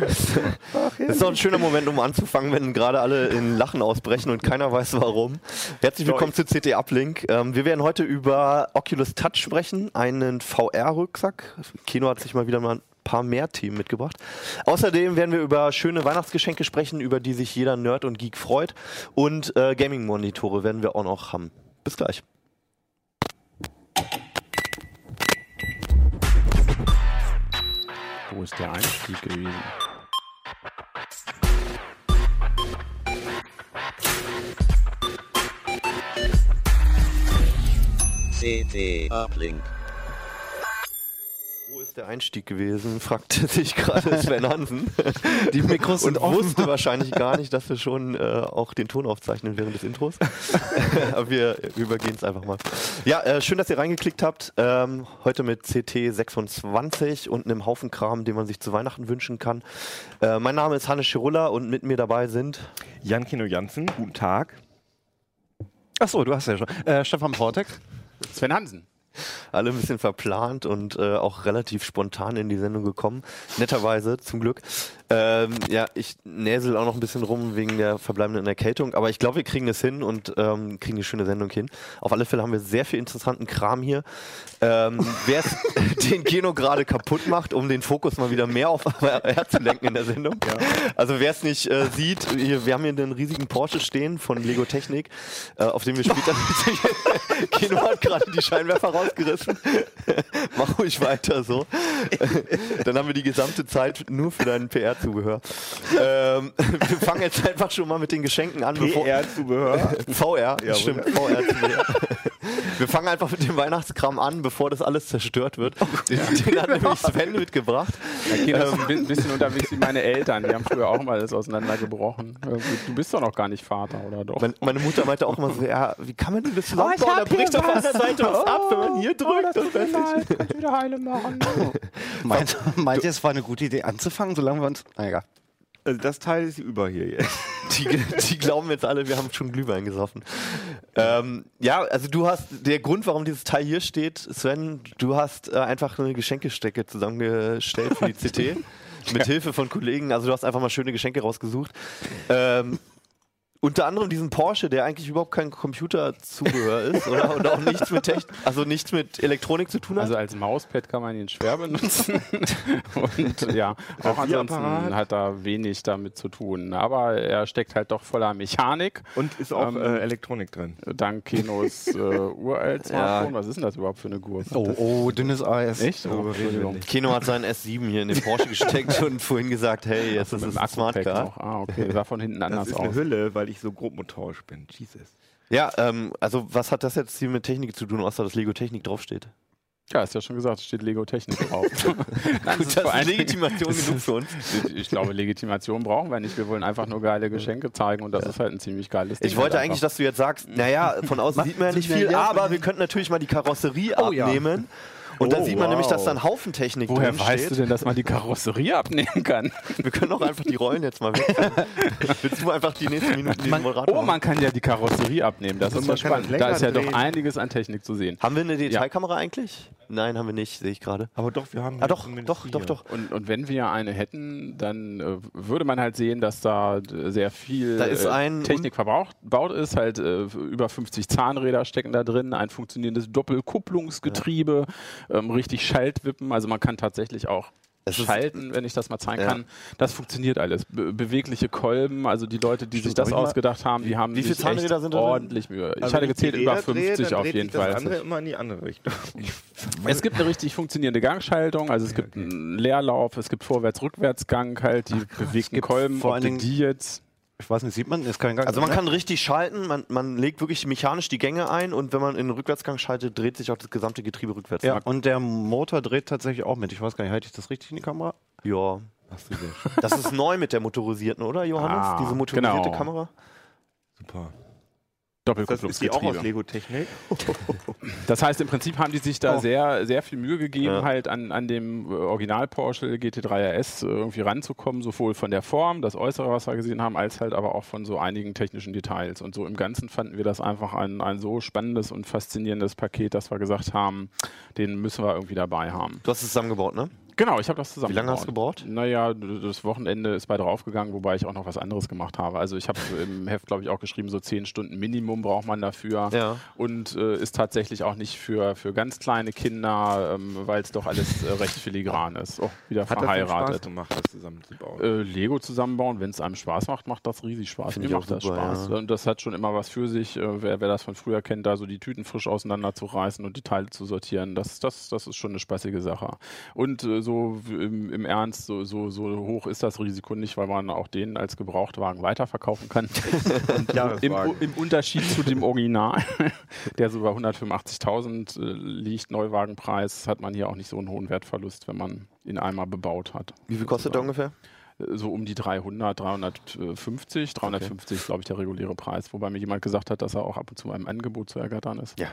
das ist doch ein schöner Moment, um anzufangen, wenn gerade alle in Lachen ausbrechen und keiner weiß warum. Herzlich willkommen zu CT Uplink. Ähm, wir werden heute über Oculus Touch sprechen, einen VR-Rucksack. Kino hat sich mal wieder mal ein paar mehr Themen mitgebracht. Außerdem werden wir über schöne Weihnachtsgeschenke sprechen, über die sich jeder Nerd und Geek freut. Und äh, Gaming-Monitore werden wir auch noch haben. Bis gleich. Wo ist der Einstieg gewesen? CT Uplink. Ist der Einstieg gewesen? fragte sich gerade Sven Hansen. Die Mikros und wusste wahrscheinlich gar nicht, dass wir schon äh, auch den Ton aufzeichnen während des Intros. Aber wir übergehen es einfach mal. Ja, äh, schön, dass ihr reingeklickt habt. Ähm, heute mit CT 26 und einem Haufen Kram, den man sich zu Weihnachten wünschen kann. Äh, mein Name ist Hannes Schirulla und mit mir dabei sind Jan Kino Jansen, guten Tag. Achso, du hast ja schon. Äh, Stefan Portek. Sven Hansen. Alle ein bisschen verplant und äh, auch relativ spontan in die Sendung gekommen. Netterweise, zum Glück. Ähm, ja, ich näsel auch noch ein bisschen rum wegen der verbleibenden Erkältung, aber ich glaube, wir kriegen es hin und ähm, kriegen eine schöne Sendung hin. Auf alle Fälle haben wir sehr viel interessanten Kram hier. Ähm, Wer es den Kino gerade kaputt macht, um den Fokus mal wieder mehr auf HR zu lenken in der Sendung. Also wer es nicht äh, sieht, hier, wir haben hier einen riesigen Porsche stehen von Lego Technik, äh, auf dem wir später Kino hat gerade die Scheinwerfer rausgerissen. Mach ruhig weiter so. Dann haben wir die gesamte Zeit nur für deinen PR-Zubehör. Ähm, wir fangen jetzt einfach schon mal mit den Geschenken an. bevor- PR-Zubehör. VR, stimmt, VR-Zubehör. Wir fangen einfach mit dem Weihnachtskram an, bevor das alles zerstört wird. Den, den hat nämlich Sven mitgebracht. Ja, Kino ist ein bi- bisschen unterwegs wie meine Eltern. Die haben früher auch mal alles auseinandergebrochen. Du bist doch noch gar nicht Vater, oder doch? Meine, meine Mutter meinte auch immer so, ja, wie kann man denn das ich zusammenbauen? hab da bricht doch von was. der Seite was ab, wenn man hier drückt. das tut mir und fertig. leid. Kannst wieder heile machen. Meint, meint ihr, es war eine gute Idee anzufangen, solange wir uns. Na egal. Also das Teil ist über hier jetzt. Die, die glauben jetzt alle, wir haben schon Glühwein gesoffen. Ähm, ja, also du hast, der Grund, warum dieses Teil hier steht, Sven, du hast äh, einfach eine Geschenkestecke zusammengestellt für die CT. Mit Hilfe von Kollegen. Also du hast einfach mal schöne Geschenke rausgesucht. Ähm, unter anderem diesen Porsche, der eigentlich überhaupt kein Computerzubehör ist, oder? Und auch nichts mit Technik, also nichts mit Elektronik zu tun hat. Also als Mauspad kann man ihn schwer benutzen. Und ja, auch ansonsten hat er wenig damit zu tun. Aber er steckt halt doch voller Mechanik. Und ist auch Ähm, äh, Elektronik drin. Dank Kinos äh, uralt Smartphone. Was ist denn das überhaupt für eine Gurke? Oh, oh, dünnes Eis. Echt? Oh, Entschuldigung. Keno hat seinen S7 hier in den Porsche gesteckt und vorhin gesagt, hey, jetzt ist es ein Smart Akku-Pack Car. noch. Ah, okay. Sah von hinten Das anders ist eine aus. Hülle, weil ich so grobmotorisch bin. Jesus. Ja, ähm, also was hat das jetzt hier mit Technik zu tun, außer dass Lego Technik draufsteht? Ja, ist ja schon gesagt, es steht Lego Technik drauf. Nein, Gut, es ist das ist Legitimation genug für uns. Ich glaube, Legitimation brauchen wir nicht. Wir wollen einfach nur geile Geschenke zeigen und das ist halt ein ziemlich geiles Ding. Ich wollte halt eigentlich, dass du jetzt sagst, naja, von außen sieht man ja nicht viel, aber wir könnten natürlich mal die Karosserie Oh ja. Und dann Oh, sieht man nämlich, wow. dass da ein Haufen Technik Woher drin weißt steht. du denn, dass man die Karosserie abnehmen kann? Wir können auch einfach die Rollen jetzt mal weg. Willst du einfach die nächsten Minuten Man- Moderator Oh, man kann ja die Karosserie abnehmen. Das Und ist man ja kann spannend. Da ist ja doch drehen. einiges an Technik zu sehen. Haben wir eine Detailkamera eigentlich? Nein, haben wir nicht, sehe ich gerade. Aber doch, wir haben Ah hier doch, zumindest doch, vier. doch, doch. Und, und wenn wir eine hätten, dann äh, würde man halt sehen, dass da äh, sehr viel Da ist äh, ein- Technik verbraucht baut ist. Halt äh, über 50 Zahnräder stecken da drin, ein funktionierendes Doppelkupplungsgetriebe, ähm, richtig Schaltwippen. Also man kann tatsächlich auch Es schalten, wenn ich das mal zeigen Ja. kann. Das funktioniert alles. Be bewegliche Kolben, also die Leute, die sich das ausgedacht haben, die haben wie viele sich echt sind ordentlich Mühe. Ich Also hatte gezählt über Räder drehe, 50 dann auf jeden sich das Fall. andere immer in die andere Richtung. Es gibt eine richtig funktionierende Gangschaltung, also es gibt einen Leerlauf, es gibt Vorwärts-Rückwärtsgang, halt die bewegten gibt Kolben, vor ob die jetzt. Ich weiß nicht, sieht man? Ist kein Gang. Also man ne? kann richtig schalten, man, man legt wirklich mechanisch die Gänge ein und wenn man in den Rückwärtsgang schaltet, dreht sich auch das gesamte Getriebe rückwärts. Ja, und der Motor dreht tatsächlich auch mit. Ich weiß gar nicht, halte ich das richtig in die Kamera? ja. Das ist neu mit der motorisierten, oder Johannes? Ah, Diese motorisierte genau. Kamera? Super. Das ist die auch aus Doppelkupplungsgetriebe. Lego-Technik. Das heißt, im Prinzip haben die sich da Oh. sehr, sehr viel Mühe gegeben, Ja. halt an, an dem äh, Original Porsche GT3 RS äh, irgendwie ranzukommen, sowohl von der Form, das Äußere, was wir gesehen haben, als halt aber auch von so einigen technischen Details. Und so im Ganzen fanden wir das einfach ein, ein so spannendes und faszinierendes Paket, dass wir gesagt haben, den müssen wir irgendwie dabei haben. Du hast es zusammengebaut, ne? Genau, ich habe das zusammen. Wie lange hast du gebraucht? Naja, das Wochenende ist bei draufgegangen, wobei ich auch noch was anderes gemacht habe. Also ich habe im Heft, glaube ich, auch geschrieben, so zehn Stunden Minimum braucht man dafür. Ja. Und äh, ist tatsächlich auch nicht für, für ganz kleine Kinder, ähm, weil es doch alles äh, recht filigran ist. Oh, wieder Hat das denn Spaß verheiratet. gemacht, das zusammenzubauen? Äh, Lego zusammenbauen, wenn es einem Spaß macht, macht das riesig Spaß. Mir ich macht auch das super, Spaß. ja. Und das hat schon immer was für sich. Äh, wer, wer das von früher kennt, da so die Tüten frisch auseinanderzureißen und die Teile zu sortieren, das, das, das ist schon eine spaßige Sache. Und äh, so im, im Ernst, so, so, so hoch ist das Risiko nicht, weil man auch den als Gebrauchtwagen weiterverkaufen kann. Im, Jahreswagen. Im Unterschied zu dem Original, der so bei 185.000 äh, liegt, Neuwagenpreis, hat man hier auch nicht so einen hohen Wertverlust, wenn man ihn einmal bebaut hat. Wie viel kostet der ungefähr? so um die 300, 350. 350 ist, glaube ich, der reguläre Preis. Wobei mir jemand gesagt hat, dass er auch ab und zu einem Angebot zu ergattern ist. Ja.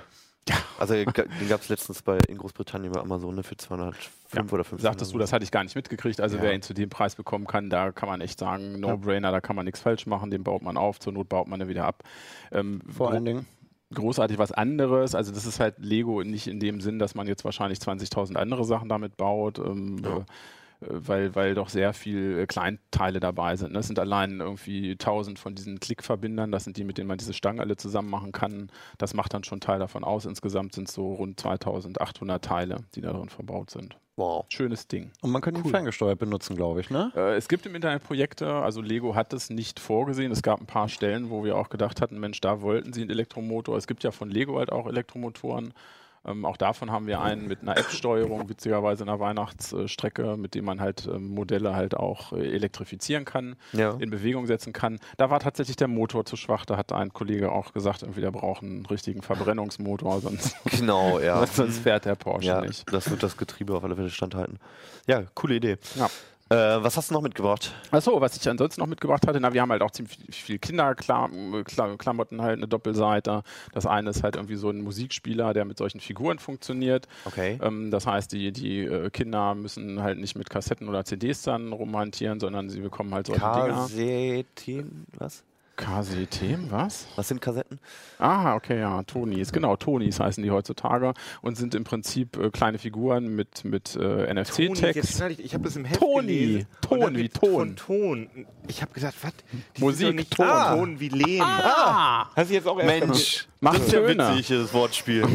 Also den gab es letztens bei in Großbritannien bei Amazon ne, für 205 Ja, oder 5. Sagtest du, das hatte ich gar nicht mitgekriegt. Also Ja. wer ihn zu dem Preis bekommen kann, da kann man echt sagen, No-Brainer, da kann man nichts falsch machen, den baut man auf, zur Not baut man ihn wieder ab. Ähm, Vor allen Dingen. großartig was anderes. Also das ist halt Lego nicht in dem Sinn, dass man jetzt wahrscheinlich 20.000 andere Sachen damit baut, ähm, äh, weil, weil doch sehr viel äh, Kleinteile dabei sind. ne? Es sind allein irgendwie 1000 von diesen Klickverbindern, das sind die, mit denen man diese Stangen alle zusammen machen kann. Das macht dann schon Teil davon aus. Insgesamt sind es so rund 2800 Teile, die da drin verbaut sind. Wow. Schönes Ding. Und man kann ihn ferngesteuert benutzen, glaube ich, ne? Äh, es gibt im Internet Projekte, also Lego hat es nicht vorgesehen. Es gab ein paar Stellen, wo wir auch gedacht hatten, Mensch, da wollten sie einen Elektromotor. Es gibt ja von Lego halt auch Elektromotoren. Ähm, auch davon haben wir einen mit einer App-Steuerung, witzigerweise in einer Weihnachtsstrecke, mit dem man halt ähm, Modelle halt auch äh, elektrifizieren kann, Ja. in Bewegung setzen kann. Da war tatsächlich der Motor zu schwach. Da hat ein Kollege auch gesagt, irgendwie, der braucht einen richtigen Verbrennungsmotor, sonst, Genau, ja. sonst fährt der Porsche ja, nicht. das wird das Getriebe auf alle Fälle standhalten. Ja, coole Idee. Ja. Äh, was hast du noch mitgebracht? Achso, was ich ansonsten noch mitgebracht hatte, na, wir haben halt auch ziemlich viel Kinderklamotten halt, eine Doppelseite. Das eine ist halt irgendwie so ein Musikspieler, der mit solchen Figuren funktioniert. Okay. Ähm, das heißt, die, die äh, Kinder müssen halt nicht mit Kassetten oder CDs dann rumhantieren, sondern sie bekommen halt solche Dinger. Kassetten, was? KCT, was? Was sind Kassetten? Ah, okay, ja, Tonis. Genau, Tonis heißen die heutzutage und sind im Prinzip äh, kleine Figuren mit, mit äh, Toni, NFC-Text. ich, ich habe das im Heft Toni. gelesen. Ton Und dann wie geht's Ton. Von Ton. Ich habe gedacht, was? Musik, nicht Ton. Ah, Ton wie Lehm. Ah, Hast du jetzt auch erst Mensch, Macht das ist ja Töne. witzig, das Wortspiel.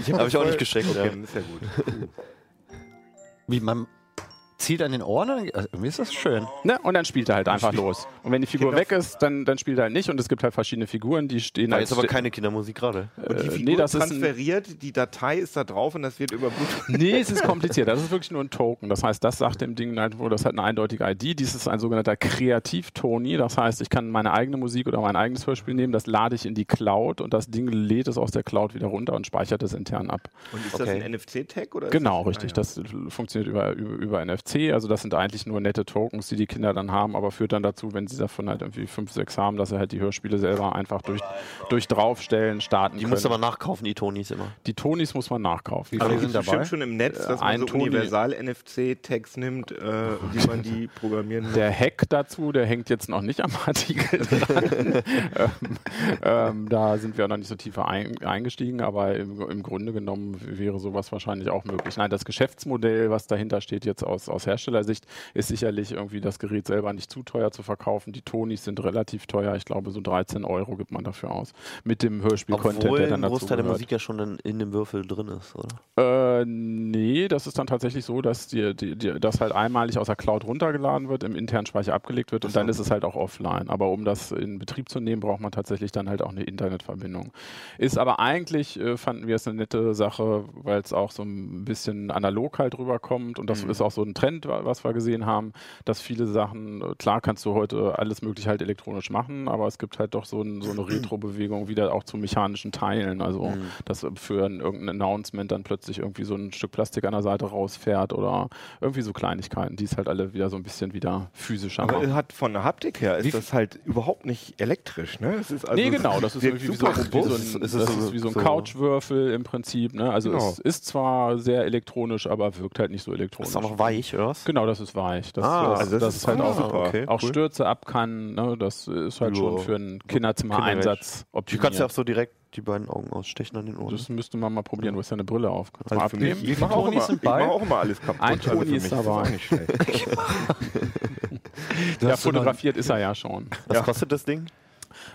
Ich hab ich auch nicht gescheckt, Okay, ja. ist ja gut. Wie man zieht an den Ohren, dann- also, irgendwie ist das schön. Ne? Und dann spielt er halt einfach los. Und wenn die Figur Kinder- weg ist, dann, dann spielt er halt nicht. Und es gibt halt verschiedene Figuren, die stehen Da als ist aber ste- keine Kindermusik gerade. Und die Äh, Figur nee, das ist ein- transferiert, die Datei ist da drauf und das wird über Bluetooth. Nee, es ist kompliziert. Das ist wirklich nur ein Token. Das heißt, das sagt dem Ding halt, wo das hat eine eindeutige ID. Dies ist ein sogenannter Kreativ-Toni. Das heißt, ich kann meine eigene Musik oder mein eigenes Hörspiel nehmen, das lade ich in die Cloud und das Ding lädt es aus der Cloud wieder runter und speichert es intern ab. Und ist Okay. das ein NFC-Tag? oder ist Genau, das, richtig. Ah, ja. Das funktioniert über, über, über NFC. Also das sind eigentlich nur nette Tokens, die die Kinder dann haben, aber führt dann dazu, wenn sie davon halt irgendwie fünf, sechs haben, dass sie halt die Hörspiele selber einfach durch, durch draufstellen starten Die können. musst du aber nachkaufen, die Tonis immer. die Tonis muss man nachkaufen. Aber die sind dabei? bestimmt schon im Netz, dass ein man so Toni- Universal-NFC-Tags nimmt, äh, wie man die programmieren muss. Der Hack dazu, der hängt jetzt noch nicht am Artikel dran. ähm, ähm, da sind wir noch nicht so tief ein, eingestiegen, aber im, im Grunde genommen wäre sowas wahrscheinlich auch möglich. Nein, das Geschäftsmodell, was dahinter steht jetzt aus, aus Herstellersicht, ist sicherlich irgendwie das Gerät selber nicht zu teuer zu verkaufen. Die Tonis sind relativ teuer. Ich glaube, so 13 Euro gibt man dafür aus. Mit dem Hörspiel-Content, der dann dazu Großteil der gehört. Musik ja schon in, in dem Würfel drin ist, oder? Äh, nee, das ist dann tatsächlich so, dass die, die, die, das halt einmalig aus der Cloud runtergeladen wird, im internen Speicher abgelegt wird und dann ist es halt auch offline. Aber um das in Betrieb zu nehmen, braucht man tatsächlich dann halt auch eine Internetverbindung. Ist aber eigentlich, äh, fanden wir es eine nette Sache, weil es auch so ein bisschen analog halt rüberkommt und das ist auch so ein Trend, wa- was wir gesehen haben, dass viele Sachen, äh, klar kannst du heute alles mögliche halt elektronisch machen, aber es gibt halt doch so, ein, so eine Retro-Bewegung wieder auch zu mechanischen Teilen. Also, dass für ein, irgendein Announcement dann plötzlich irgendwie so ein Stück Plastik an der Seite rausfährt oder irgendwie so Kleinigkeiten, die es halt alle wieder so ein bisschen wieder physischer Aber machen. hat von der Haptik her ist das halt überhaupt nicht elektrisch, ne? Es ist also nee, genau, das ist irgendwie wie so, wie so robust. ein, Ist das ist wie so ein so- Couchwürfel im Prinzip. Ne? Also Genau. es ist zwar sehr elektronisch, aber wirkt halt nicht so elektronisch. Ist auch noch weich, weich, oder was? Genau, das ist weich. Das, Ah, das, also das das ist ist halt auch, super. okay. auch cool. Stürze ab kann. Ne? Das ist halt Ja. schon für einen Kinderzimmer-Einsatz Du optimiert. kannst ja auch so direkt die beiden Augen ausstechen an den Ohren. Das müsste man mal probieren. Du hast ja eine Brille auf. Kannst du mal Also abnehmen? Ich mache auch, immer- ich mach auch immer alles kaputt. Ein Also Toni ist dabei. auch nicht schlecht. Du Ja, fotografiert ist er ja schon. Was Ja. kostet das Ding?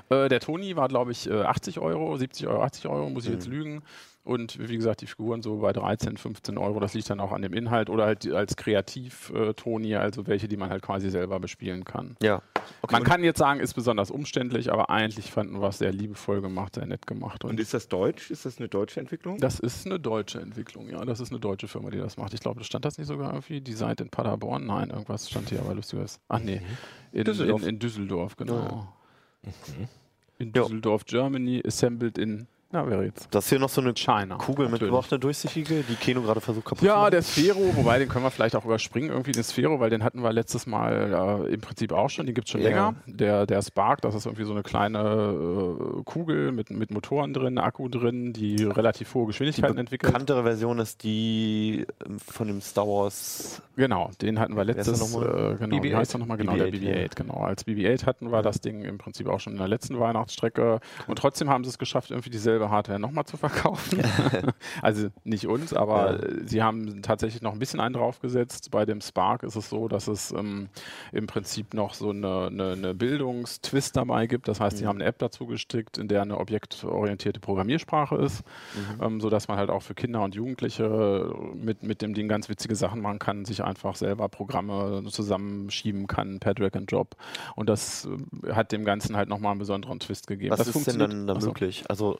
Äh, der Toni war, glaube ich, äh, 80 Euro, 70 Euro, 80 Euro, muss ich Mhm. jetzt lügen. Und wie gesagt, die Figuren so bei 13, 15 Euro. Das liegt dann auch an dem Inhalt oder halt als Kreativ-Toni, also welche, die man halt quasi selber bespielen kann. Ja. Man kann jetzt sagen, ist besonders umständlich, aber eigentlich fanden wir es sehr liebevoll gemacht, sehr nett gemacht. Und ist das deutsch? Ist das eine deutsche Entwicklung? Das ist eine deutsche Entwicklung, ja. Das ist eine deutsche Firma, die das macht. Ich glaube, stand das nicht sogar irgendwie? Designed in Paderborn? Nein, irgendwas stand hier aber lustiges. Ach nee, in Düsseldorf. In, in Düsseldorf, genau. Ja. In Ja. Düsseldorf, Germany, assembled in, na, wäre jetzt Das ist hier noch so eine China. Kugel natürlich. mitgebracht, eine durchsichtige, die Keno gerade versucht kaputt zu Ja, machen. der Sphero, wobei den können wir vielleicht auch überspringen, irgendwie den Sphero, weil den hatten wir letztes Mal äh, im Prinzip auch schon, den gibt es schon Ja. länger. Der, der Spark, das ist irgendwie so eine kleine äh, Kugel mit, mit Motoren drin, Akku drin, die relativ hohe Die Geschwindigkeiten entwickelt. bekanntere Version ist die ähm, von dem Star Wars. Genau, den hatten wir letztes, nochmal? äh, genau, wie BB-8? heißt der nochmal? Genau, der BB-8, BB-8, genau. Als BB-8 hatten wir das Ding im Prinzip auch schon in der letzten Weihnachtsstrecke und trotzdem haben sie es geschafft, irgendwie dieselbe Hardware nochmal zu verkaufen. also nicht uns, aber Ja. äh, sie haben tatsächlich noch ein bisschen einen draufgesetzt. Bei dem Spark ist es so, dass es ähm, im Prinzip noch so eine, eine, eine Bildungstwist dabei gibt. Das heißt, sie haben eine App dazu gestickt, in der eine objektorientierte Programmiersprache ist, ähm, sodass man halt auch für Kinder und Jugendliche mit, mit dem Ding ganz witzige Sachen machen kann, sich einfach selber Programme zusammenschieben kann per Drag and Drop. Und das äh, hat dem Ganzen halt nochmal einen besonderen Twist gegeben. Was das ist denn dann da möglich? Also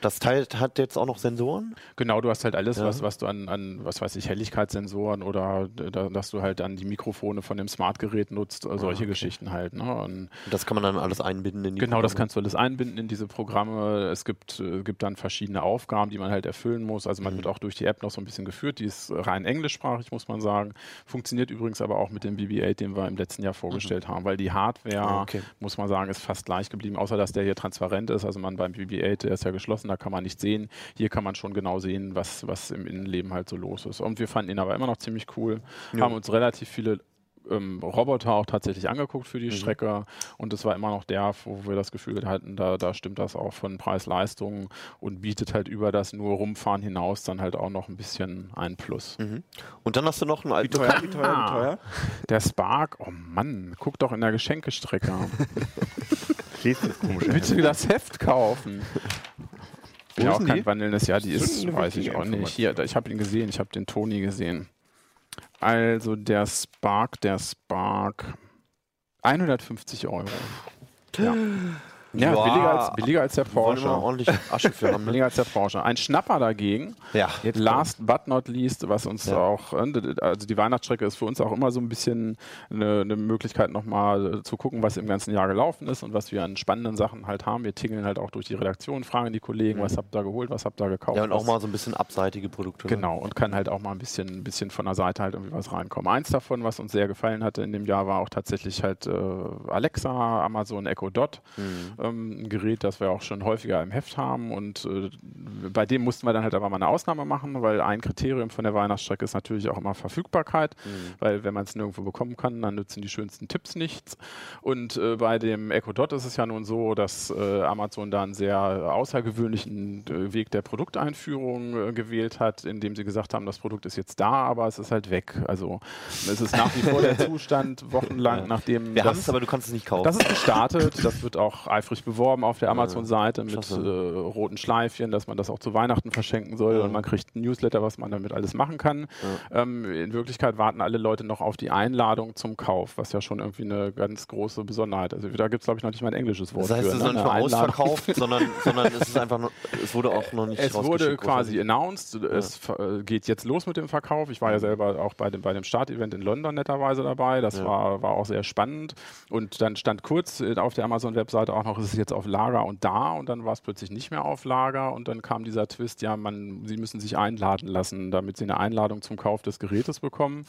das Teil hat jetzt auch noch Sensoren? Genau, du hast halt alles, Ja. was, was du an, an, was weiß ich, Helligkeitssensoren oder da, dass du halt dann die Mikrofone von dem Smartgerät nutzt, äh, solche Ah, okay. Geschichten halt. Ne? Und das kann man dann alles einbinden in die Genau, das Programme? kannst du alles einbinden in diese Programme. Es gibt, äh, gibt dann verschiedene Aufgaben, die man halt erfüllen muss. Also man Mhm. wird auch durch die App noch so ein bisschen geführt. Die ist rein englischsprachig, muss man sagen. Funktioniert übrigens aber auch mit dem BB-8, den wir im letzten Jahr vorgestellt haben, weil die Hardware, Ah, okay. muss man sagen, ist fast gleich geblieben, außer dass der hier transparent ist. Also man beim BB-8, der ist ja geschlossen, da kann man nicht sehen. Hier kann man schon genau sehen, was, was im Innenleben halt so los ist. Und wir fanden ihn aber immer noch ziemlich cool, Ja. haben uns relativ viele ähm, Roboter auch tatsächlich angeguckt für die Mhm. Strecke und es war immer noch der, wo wir das Gefühl hatten, da, da stimmt das auch von Preis-Leistung und bietet halt über das nur Rumfahren hinaus dann halt auch noch ein bisschen ein Plus. Mhm. Und dann hast du noch einen Wie alten teuer, wie teuer, Ah. wie teuer? Der Spark, oh Mann, guck doch in der Geschenkestrecke. Lest das komisch. Bitte das Heft kaufen. Wo ja, ist auch kein die? wandelndes Jahr, die ist weiß ich auch nicht. Hier, ich habe ihn gesehen, ich habe den Toni gesehen. Also der Spark, der Spark, 150 Euro. Ja. Ja, Wow. billiger, als, billiger als der wollen Porsche. ordentlich Asche für haben. Ne? Billiger als der Porsche. Ein Schnapper dagegen, Ja. last but not least, was uns Ja. auch, äh, also die Weihnachtsstrecke ist für uns auch immer so ein bisschen eine, eine Möglichkeit nochmal zu gucken, was im ganzen Jahr gelaufen ist und was wir an spannenden Sachen halt haben. Wir tingeln halt auch durch die Redaktion, fragen die Kollegen, was habt ihr geholt, was habt ihr gekauft. Mhm. Ja, und auch mal so ein bisschen abseitige Produkte. ne? Genau, und kann halt auch mal ein bisschen, ein bisschen von der Seite halt irgendwie was reinkommen. Eins davon, was uns sehr gefallen hatte in dem Jahr, war auch tatsächlich halt äh, Alexa, Amazon Echo Dot, Mhm. Ähm, ein Gerät, das wir auch schon häufiger im Heft haben. Und äh, bei dem mussten wir dann halt aber mal eine Ausnahme machen, weil ein Kriterium von der Weihnachtsstrecke ist natürlich auch immer Verfügbarkeit, Mhm. weil wenn man es nirgendwo bekommen kann, dann nützen die schönsten Tipps nichts. Und äh, bei dem Echo Dot ist es ja nun so, dass äh, Amazon da einen sehr außergewöhnlichen äh, Weg der Produkteinführung äh, gewählt hat, indem sie gesagt haben, das Produkt ist jetzt da, aber es ist halt weg. Also es ist nach wie vor der Zustand, wochenlang, nachdem Wir haben es, aber du kannst es nicht kaufen. das ist gestartet, das wird auch eifrig beworben auf der Amazon-Seite mit äh, roten Schleifchen, dass man das auch zu Weihnachten verschenken soll und man kriegt ein Newsletter, was man damit alles machen kann. Ähm, in Wirklichkeit warten alle Leute noch auf die Einladung zum Kauf, was ja schon irgendwie eine ganz große Besonderheit ist. Also da gibt es, glaube ich, noch nicht mal ein englisches Wort das heißt, für. es ist ne? noch nicht mal ausverkauft, sondern, sondern es ist einfach nur, es wurde auch noch nicht Es wurde quasi großartig. announced, es äh, geht jetzt los mit dem Verkauf. Ich war ja selber auch bei dem, bei dem Start-Event in London netterweise dabei. Das Ja. war, war auch sehr spannend. Und dann stand kurz äh, auf der Amazon-Webseite auch noch noch, es ist jetzt auf Lager und da und dann war es plötzlich nicht mehr auf Lager und dann kam dieser Twist, ja, man, sie müssen sich einladen lassen, damit sie eine Einladung zum Kauf des Gerätes bekommen.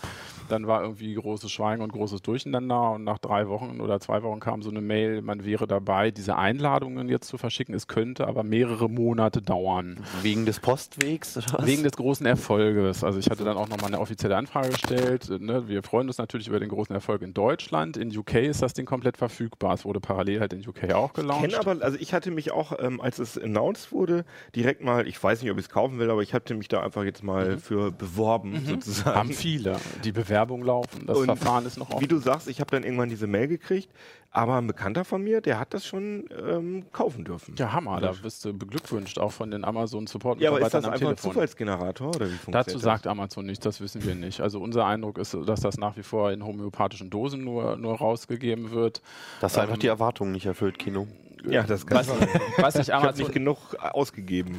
Dann war irgendwie großes Schweigen und großes Durcheinander und nach drei Wochen oder zwei Wochen kam so eine Mail, man wäre dabei, diese Einladungen jetzt zu verschicken. Es könnte aber mehrere Monate dauern. Wegen des Postwegs? Oder was? Wegen des großen Erfolges. Also ich hatte dann auch nochmal eine offizielle Anfrage gestellt. Ne? Wir freuen uns natürlich über den großen Erfolg in Deutschland. In UK ist das Ding komplett verfügbar. Es wurde parallel halt in UK auch gelauncht. Ich kenne aber, also ich hatte mich auch, ähm, als es announced wurde, direkt mal, ich weiß nicht, ob ich es kaufen will, aber ich hatte mich da einfach jetzt mal Mhm. für beworben, sozusagen. Haben viele. Die Bewerbung laufen. Das Und Verfahren ist noch Wie offen. du sagst, ich habe dann irgendwann diese Mail gekriegt, aber ein Bekannter von mir, der hat das schon ähm, kaufen dürfen. Ja, Hammer. Da wirst du beglückwünscht, auch von den Amazon Support Ja, aber ist das am einfach ein Telefon. Zufallsgenerator oder wie funktioniert Dazu das? sagt Amazon nichts, das wissen wir nicht. Also unser Eindruck ist, dass das nach wie vor in homöopathischen Dosen nur, nur rausgegeben wird. Das ist einfach die Erwartungen nicht erfüllt, Kino. Ja, das kann Was, was Ich Amazon nicht genug ausgegeben.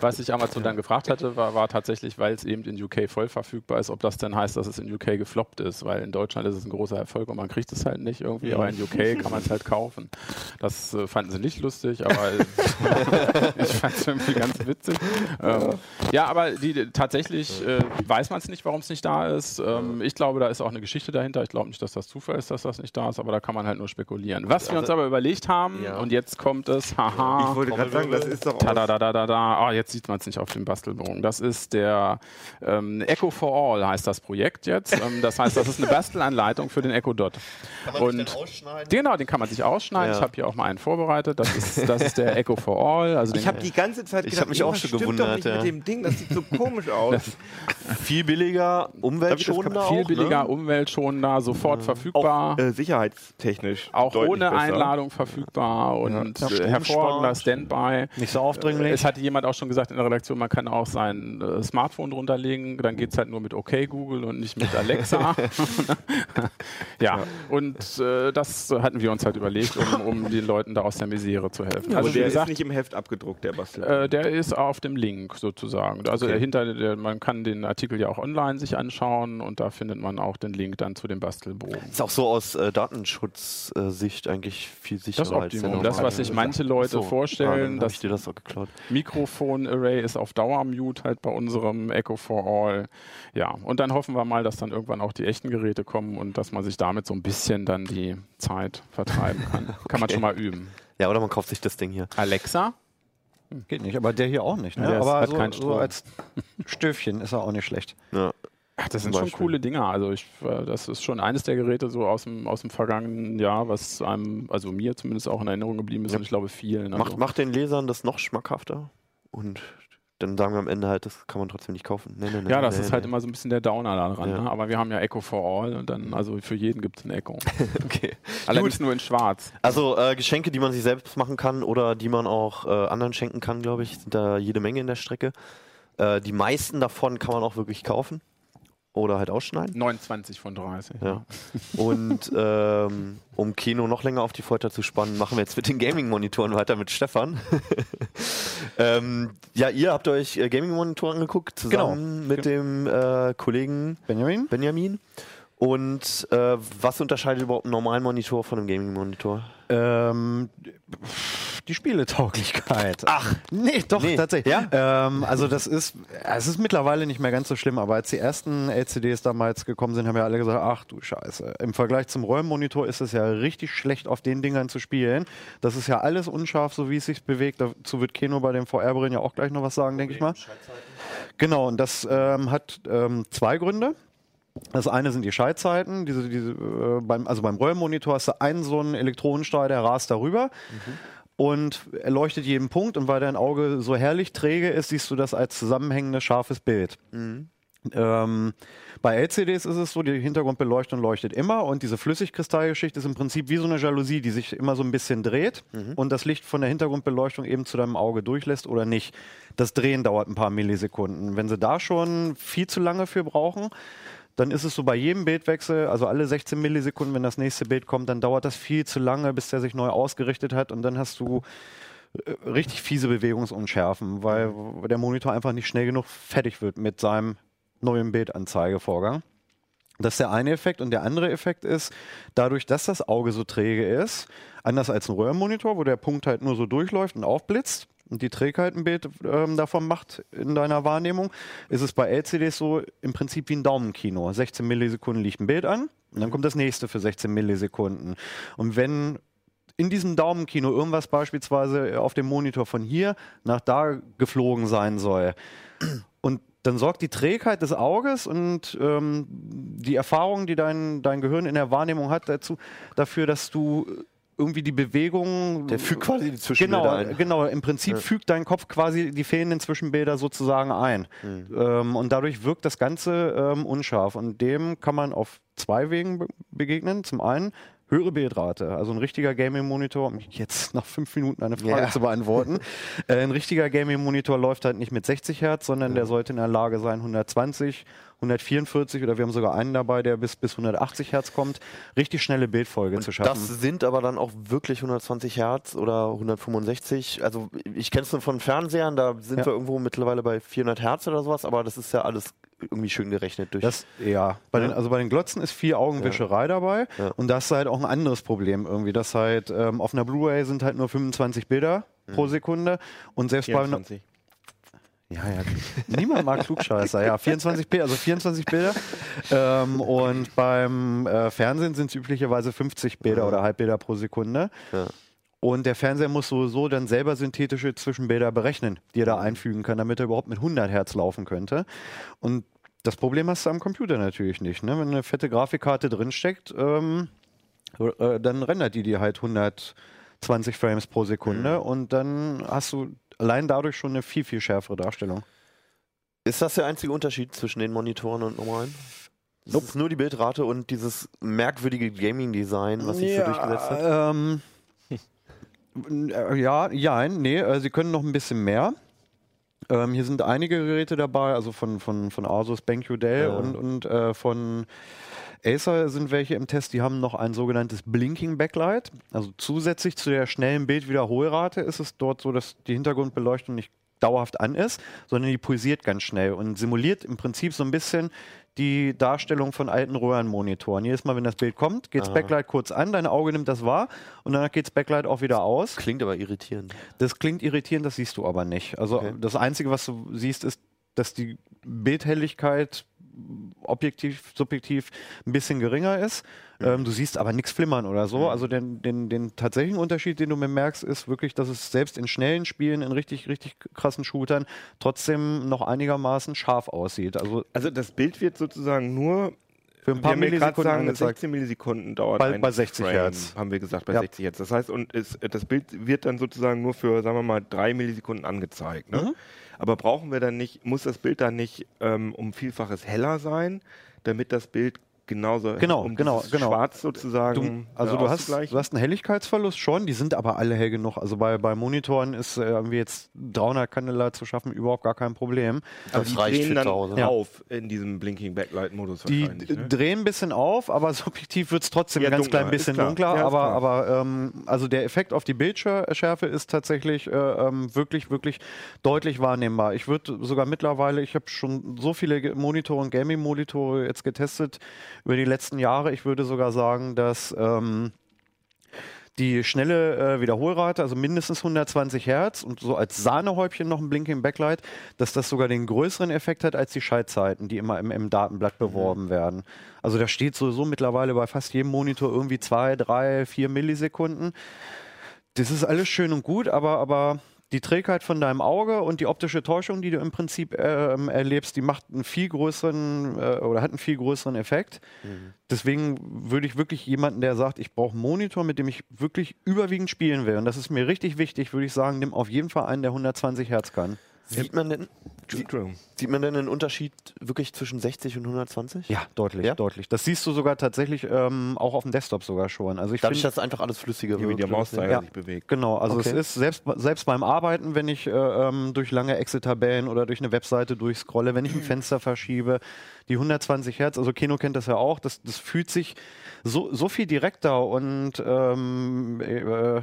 Was ich Amazon dann gefragt hatte, war, war tatsächlich, weil es eben in UK voll verfügbar ist, ob das denn heißt, dass es in UK gefloppt ist, weil in Deutschland ist es ein großer Erfolg und man kriegt es halt nicht irgendwie, aber in UK kann man es halt kaufen. Das äh, fanden sie nicht lustig, aber ich fand es irgendwie ganz witzig. Ähm, ja, aber die, die- tatsächlich äh, weiß man es nicht, warum es nicht da ist. Ähm, ich glaube, da ist auch eine Geschichte dahinter. Ich glaube nicht, dass das Zufall ist, dass das nicht da ist, aber da kann man halt nur spekulieren. Was wir uns aber überlegt haben, Ja. Und jetzt kommt es, haha. Ich wollte gerade sagen, das ist doch auch Da, da, da, da, da. Oh, jetzt sieht man es nicht auf dem Bastelbogen. Das ist der ähm, Echo for All heißt das Projekt jetzt. Ähm, das heißt, das ist eine Bastelanleitung für den Echo Dot. Und genau, den kann man sich ausschneiden. Ja. Ich habe hier auch mal einen vorbereitet. Das ist, das ist der Echo for All. Also Ich den, habe die ganze Zeit Ich hab mich auch schon stimmt doch gewundert, nicht ja. mit dem Ding, das sieht so komisch aus. Viel billiger, umweltschonender viel auch, billiger, Ne? umweltschonender, sofort verfügbar. auch äh, sicherheitstechnisch. Auch ohne besser. Einladung verfügbar und Ja, äh, hervorragender Standby. Nicht so aufdringlich. Es hatte jemand auch schon gesagt in der Redaktion, man kann auch sein äh, Smartphone drunter legen, dann geht es halt nur mit OK Google und nicht mit Alexa. ja, und äh, das hatten wir uns halt überlegt, um, um den Leuten da aus der Misere zu helfen. Also also der gesagt, ist nicht im Heft abgedruckt, der Bastel. äh, der ist auf dem Link sozusagen. Also dahinter, der, man kann den Artikel ja auch online sich anschauen und da findet man auch den Link dann zu dem Bastelbogen. Ist auch so aus äh, Datenschutzsicht eigentlich viel sicherer als der Optimum. Das, was sich manche Leute So, ah, vorstellen, dir das geklaut. Mikrofon-Array ist auf Dauermute halt bei unserem Echo for All. Ja, und dann hoffen wir mal, dass dann irgendwann auch die echten Geräte kommen und dass man sich damit so ein bisschen dann die Zeit vertreiben kann. Kann man schon mal üben. Ja, oder man kauft sich das Ding hier. Alexa? Geht nicht, aber der hier auch nicht. Ne? Ja, aber hat so, keinen so Strom. als Stöfchen ist er auch nicht schlecht. Ja. Ach, das sind Zum schon Beispiel. coole Dinger. Also ich, äh, das ist schon eines der Geräte so aus dem, aus dem vergangenen Jahr, was einem, also mir zumindest auch in Erinnerung geblieben ist Ja. und ich glaube vielen. Also, Macht, macht den Lesern das noch schmackhafter und dann sagen wir am Ende halt, das kann man trotzdem nicht kaufen. Nee, nee, nee, ja, das ist halt immer so ein bisschen der Downer daran. Ja. Ne? Aber wir haben ja Echo for All und dann, also für jeden gibt es ein Echo. Okay. Allerdings nur in schwarz. Also äh, Geschenke, die man sich selbst machen kann oder die man auch äh, anderen schenken kann, glaube ich, sind da jede Menge in der Strecke. Äh, die meisten davon kann man auch wirklich kaufen oder halt ausschneiden. 29 von 30. Ja. Und ähm, um Kino noch länger auf die Folter zu spannen, machen wir jetzt mit den Gaming-Monitoren weiter mit Stefan. ähm, ja, ihr habt euch äh, Gaming-Monitore angeguckt, zusammen mit dem äh, Kollegen Benjamin? Benjamin. Und äh, was unterscheidet überhaupt einen normalen Monitor von einem Gaming-Monitor? Ähm, die Spieletauglichkeit. Ach, nee, doch, Nee. tatsächlich. Ja? Ähm, also das ist, es ist mittlerweile nicht mehr ganz so schlimm, aber als die ersten LCDs damals gekommen sind, haben ja alle gesagt, ach du Scheiße. Im Vergleich zum Räummonitor ist es ja richtig schlecht, auf den Dingern zu spielen. Das ist ja alles unscharf, so wie es sich bewegt. Dazu wird Keno bei dem VR-Brillen ja auch gleich noch was sagen, denke ich mal. Genau, und das ähm, hat ähm, zwei Gründe. Das eine sind die Schaltzeiten. Diese, diese, äh, beim, also beim Röhrenmonitor hast du einen so einen Elektronenstrahl, der rast darüber. Und er leuchtet jeden Punkt und weil dein Auge so herrlich träge ist, siehst du das als zusammenhängendes, scharfes Bild. Ähm, bei LCDs ist es so, die Hintergrundbeleuchtung leuchtet immer und diese Flüssigkristallgeschichte ist im Prinzip wie so eine Jalousie, die sich immer so ein bisschen dreht und das Licht von der Hintergrundbeleuchtung eben zu deinem Auge durchlässt oder nicht. Das Drehen dauert ein paar Millisekunden. Wenn sie da schon viel zu lange für brauchen, dann ist es so bei jedem Bildwechsel, also alle 16 Millisekunden, wenn das nächste Bild kommt, dann dauert das viel zu lange, bis der sich neu ausgerichtet hat und dann hast du äh, richtig fiese Bewegungsunschärfen, weil der Monitor einfach nicht schnell genug fertig wird mit seinem neuen Bildanzeigevorgang. Das ist der eine Effekt. Und der andere Effekt ist, dadurch, dass das Auge so träge ist, anders als ein Röhrenmonitor, wo der Punkt halt nur so durchläuft und aufblitzt und die Trägheit ein Bild ähm, davon macht in deiner Wahrnehmung, ist es bei LCDs so im Prinzip wie ein Daumenkino. 16 Millisekunden liegt ein Bild an und dann kommt das nächste für 16 Millisekunden. Und wenn in diesem Daumenkino irgendwas beispielsweise auf dem Monitor von hier nach da geflogen sein soll und dann sorgt die Trägheit des Auges und ähm, die Erfahrung, die dein, dein Gehirn in der Wahrnehmung hat, dazu, dafür, dass du irgendwie die Bewegung. Der fügt quasi die Zwischenbilder genau, ein. Genau, im Prinzip Ja. fügt dein Kopf quasi die fehlenden Zwischenbilder sozusagen ein. Ähm, und dadurch wirkt das Ganze ähm, unscharf. Und dem kann man auf zwei Wegen be begegnen. Zum einen höhere Bildrate, also ein richtiger Gaming-Monitor, um jetzt nach fünf Minuten eine Frage Ja. zu beantworten. äh, ein richtiger Gaming-Monitor läuft halt nicht mit 60 Hertz, sondern der sollte in der Lage sein, 120, 144 oder wir haben sogar einen dabei, der bis, bis 180 Hertz kommt, richtig schnelle Bildfolge zu schaffen. Das sind aber dann auch wirklich 120 Hertz oder 165. Also ich kenne es nur von Fernsehern, da sind Ja. wir irgendwo mittlerweile bei 400 Hertz oder sowas, aber das ist ja alles irgendwie schön gerechnet durch. Das, ja, bei den, also bei den Glotzen ist viel Augenwischerei dabei Ja. und das ist halt auch ein anderes Problem irgendwie, dass halt ähm, auf einer Blu-ray sind halt nur 25 Bilder Mhm. pro Sekunde und selbst bei 24. ja, ja, niemand mag Klugscheißer, ja, 24 Bilder, also 24 Bilder ähm, und beim äh, Fernsehen sind es üblicherweise 50 Bilder oder Halbbilder pro Sekunde. Ja. Und der Fernseher muss sowieso dann selber synthetische Zwischenbilder berechnen, die er da einfügen kann, damit er überhaupt mit 100 Hertz laufen könnte. Und das Problem hast du am Computer natürlich nicht. Ne? Wenn eine fette Grafikkarte drinsteckt, ähm, äh, dann rendert die dir halt 120 Frames pro Sekunde und dann hast du allein dadurch schon eine viel, viel schärfere Darstellung. Ist das der einzige Unterschied zwischen den Monitoren und normalen? Das ist nur die Bildrate und dieses merkwürdige Gaming-Design, was sich so durchgesetzt hat. Ähm, äh, ja, ja, nee, äh, sie können noch ein bisschen mehr. Ähm, hier sind einige Geräte dabei, also von, von, von Asus, BenQ, Dell Ja. und, und äh, von Acer sind welche im Test, die haben noch ein sogenanntes Blinking Backlight. Also zusätzlich zu der schnellen Bildwiederholrate ist es dort so, dass die Hintergrundbeleuchtung nicht dauerhaft an ist, sondern die pulsiert ganz schnell und simuliert im Prinzip so ein bisschen die Darstellung von alten Röhrenmonitoren. Jedes Mal, wenn das Bild kommt, geht das. Backlight kurz an, dein Auge nimmt das wahr und danach geht das Backlight auch wieder aus. Klingt aber irritierend. Das klingt irritierend, das siehst du aber nicht. Also Okay. das Einzige, was du siehst, ist, dass die Bildhelligkeit objektiv, subjektiv ein bisschen geringer ist. Ähm, du siehst aber nichts flimmern oder so. Also den, den, den tatsächlichen Unterschied, den du bemerkst, ist wirklich, dass es selbst in schnellen Spielen, in richtig, richtig krassen Shootern trotzdem noch einigermaßen scharf aussieht. Also Also das Bild wird sozusagen nur für ein paar wir Millisekunden sagen, angezeigt. 16 Millisekunden dauert Bei- ein bei 60 Frame, Hertz. haben wir gesagt, bei Ja. 60 Hertz. Das heißt, und es, das Bild wird dann sozusagen nur für, sagen wir mal, drei Millisekunden angezeigt. Ne? Mhm. Aber brauchen wir dann nicht, muss das Bild dann nicht ähm, um Vielfaches heller sein, damit das Bild genauso Genau, um genau, genau. Schwarz sozusagen Du, also äh, du hast, du hast einen Helligkeitsverlust schon, die sind aber alle hell genug. Also bei, bei Monitoren ist äh, irgendwie jetzt 300 Candela zu schaffen überhaupt gar kein Problem. aber das die reicht drehen für dann zu Hause. Ja. auf in diesem Blinking Backlight-Modus Die wahrscheinlich. Ne? drehen ein bisschen auf, aber subjektiv wird es trotzdem Ja, ein ganz dunkler, klein bisschen dunkler. Ja, aber aber ähm, also der Effekt auf die Bildschärfe ist tatsächlich äh, ähm, wirklich, wirklich deutlich wahrnehmbar. Ich würde sogar mittlerweile, ich habe schon so viele Monitore und Gaming-Monitore jetzt getestet über die letzten Jahre. Ich würde sogar sagen, dass ähm, die schnelle äh, Wiederholrate, also mindestens 120 Hertz und so als Sahnehäubchen noch ein Blinking Backlight, dass das sogar den größeren Effekt hat als die Schaltzeiten, die immer im, im Datenblatt beworben werden. Also da steht sowieso mittlerweile bei fast jedem Monitor irgendwie zwei, drei, vier Millisekunden. Das ist alles schön und gut, aber, aber die Trägheit von deinem Auge und die optische Täuschung, die du im Prinzip ähm, erlebst, die macht einen viel größeren äh, oder hat einen viel größeren Effekt. Deswegen würde ich wirklich jemanden, der sagt, ich brauche einen Monitor, mit dem ich wirklich überwiegend spielen will, und das ist mir richtig wichtig, würde ich sagen, nimm auf jeden Fall einen, der 120 Hertz kann. Sieht man denn, sieht man denn einen Unterschied wirklich zwischen 60 und 120? Ja, deutlich, Ja? deutlich. Das siehst du sogar tatsächlich ähm, auch auf dem Desktop sogar schon. Also ich Dadurch, finde dass einfach alles flüssiger Hier wie wird. der? Mauszeiger Ja. sich bewegt. Genau, also Okay. es ist selbst, selbst beim Arbeiten, wenn ich äh, ähm, durch lange Excel-Tabellen oder durch eine Webseite durchscrolle, wenn ich ein Fenster verschiebe, die 120 Hertz, also Keno kennt das ja auch, das, das fühlt sich so, so viel direkter und ähm, äh,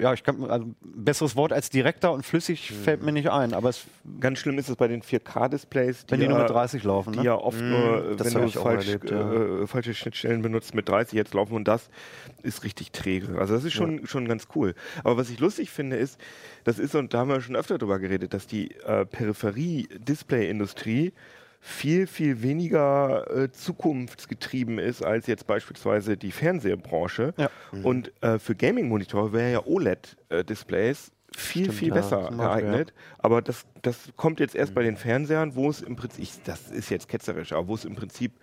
ja, ich kann, also, besseres Wort als direkter und flüssig fällt mir nicht ein, aber es, Ganz schlimm ist es bei den 4K-Displays, wenn die nur ja- mit 30 laufen, die ne? ja oft nur, äh, das wenn du falsch, erlebt, ja. äh, falsche Schnittstellen benutzt, mit 30 jetzt laufen und das ist richtig träge. Also das ist schon, schon ganz cool. Aber was ich lustig finde ist, das ist, und da haben wir schon öfter drüber geredet, dass die äh, Peripherie-Display-Industrie viel, viel weniger äh, zukunftsgetrieben ist als jetzt beispielsweise die Fernsehbranche. Ja. Und äh, für Gaming-Monitore wäre ja OLED-Displays viel, Stimmt, viel ja, besser geeignet. Aber das, das kommt jetzt erst bei den Fernsehern, wo es im Prinzip, ich, das ist jetzt ketzerisch, aber wo es im Prinzip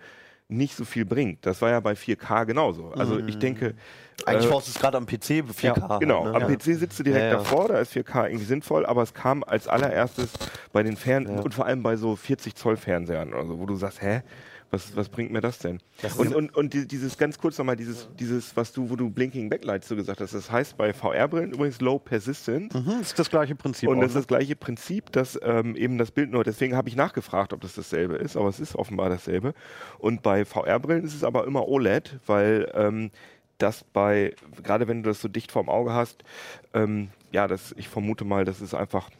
nicht so viel bringt. Das war ja bei 4K genauso. Also ich denke, Eigentlich äh, brauchst du es gerade am PC 4K. Genau, halt, am ne? PC sitzt du direkt Ja, ja. davor, da ist 4K irgendwie sinnvoll, aber es kam als allererstes bei den Fernsehern und vor allem bei so 40 Zoll Fernsehern, also wo du sagst, hä, was, was bringt mir das denn? und, und, und die- dieses ganz kurz nochmal, dieses, dieses, was du, wo du Blinking Backlights so gesagt hast, das heißt bei VR-Brillen übrigens Low Persistent. Mhm, das ist das gleiche Prinzip. Und auch, das ist ne? das gleiche Prinzip, dass ähm, eben das Bild nur, deswegen habe ich nachgefragt, ob das dasselbe ist, aber es ist offenbar dasselbe. Und bei VR-Brillen ist es aber immer OLED, weil ähm, das bei, gerade wenn du das so dicht vorm Auge hast, ähm, ja, das, ich vermute mal, dass es einfach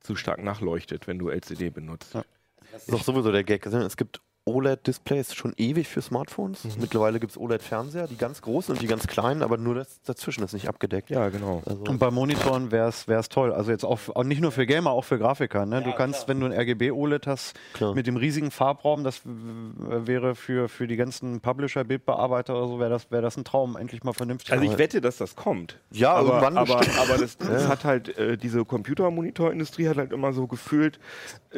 zu stark nachleuchtet, wenn du LCD benutzt. Ja. Das ist doch sowieso der Gag. Es gibt OLED-Displays schon ewig für Smartphones. Mhm. Mittlerweile gibt es OLED-Fernseher, die ganz großen und die ganz kleinen, aber nur das dazwischen ist nicht abgedeckt. Ja, genau. Also, Und bei Monitoren wäre es toll. Also jetzt auch, auch nicht nur für Gamer, auch für Grafiker. Ne? du kannst, wenn du ein RGB-OLED hast, Klar. mit dem riesigen Farbraum, das wäre für, für die ganzen Publisher, Bildbearbeiter oder so, wäre das, wär das ein Traum, endlich mal vernünftig. Also ich wette, dass das kommt. Ja, aber, irgendwann aber, aber das, das hat halt, äh, diese Computermonitorindustrie hat halt immer so gefühlt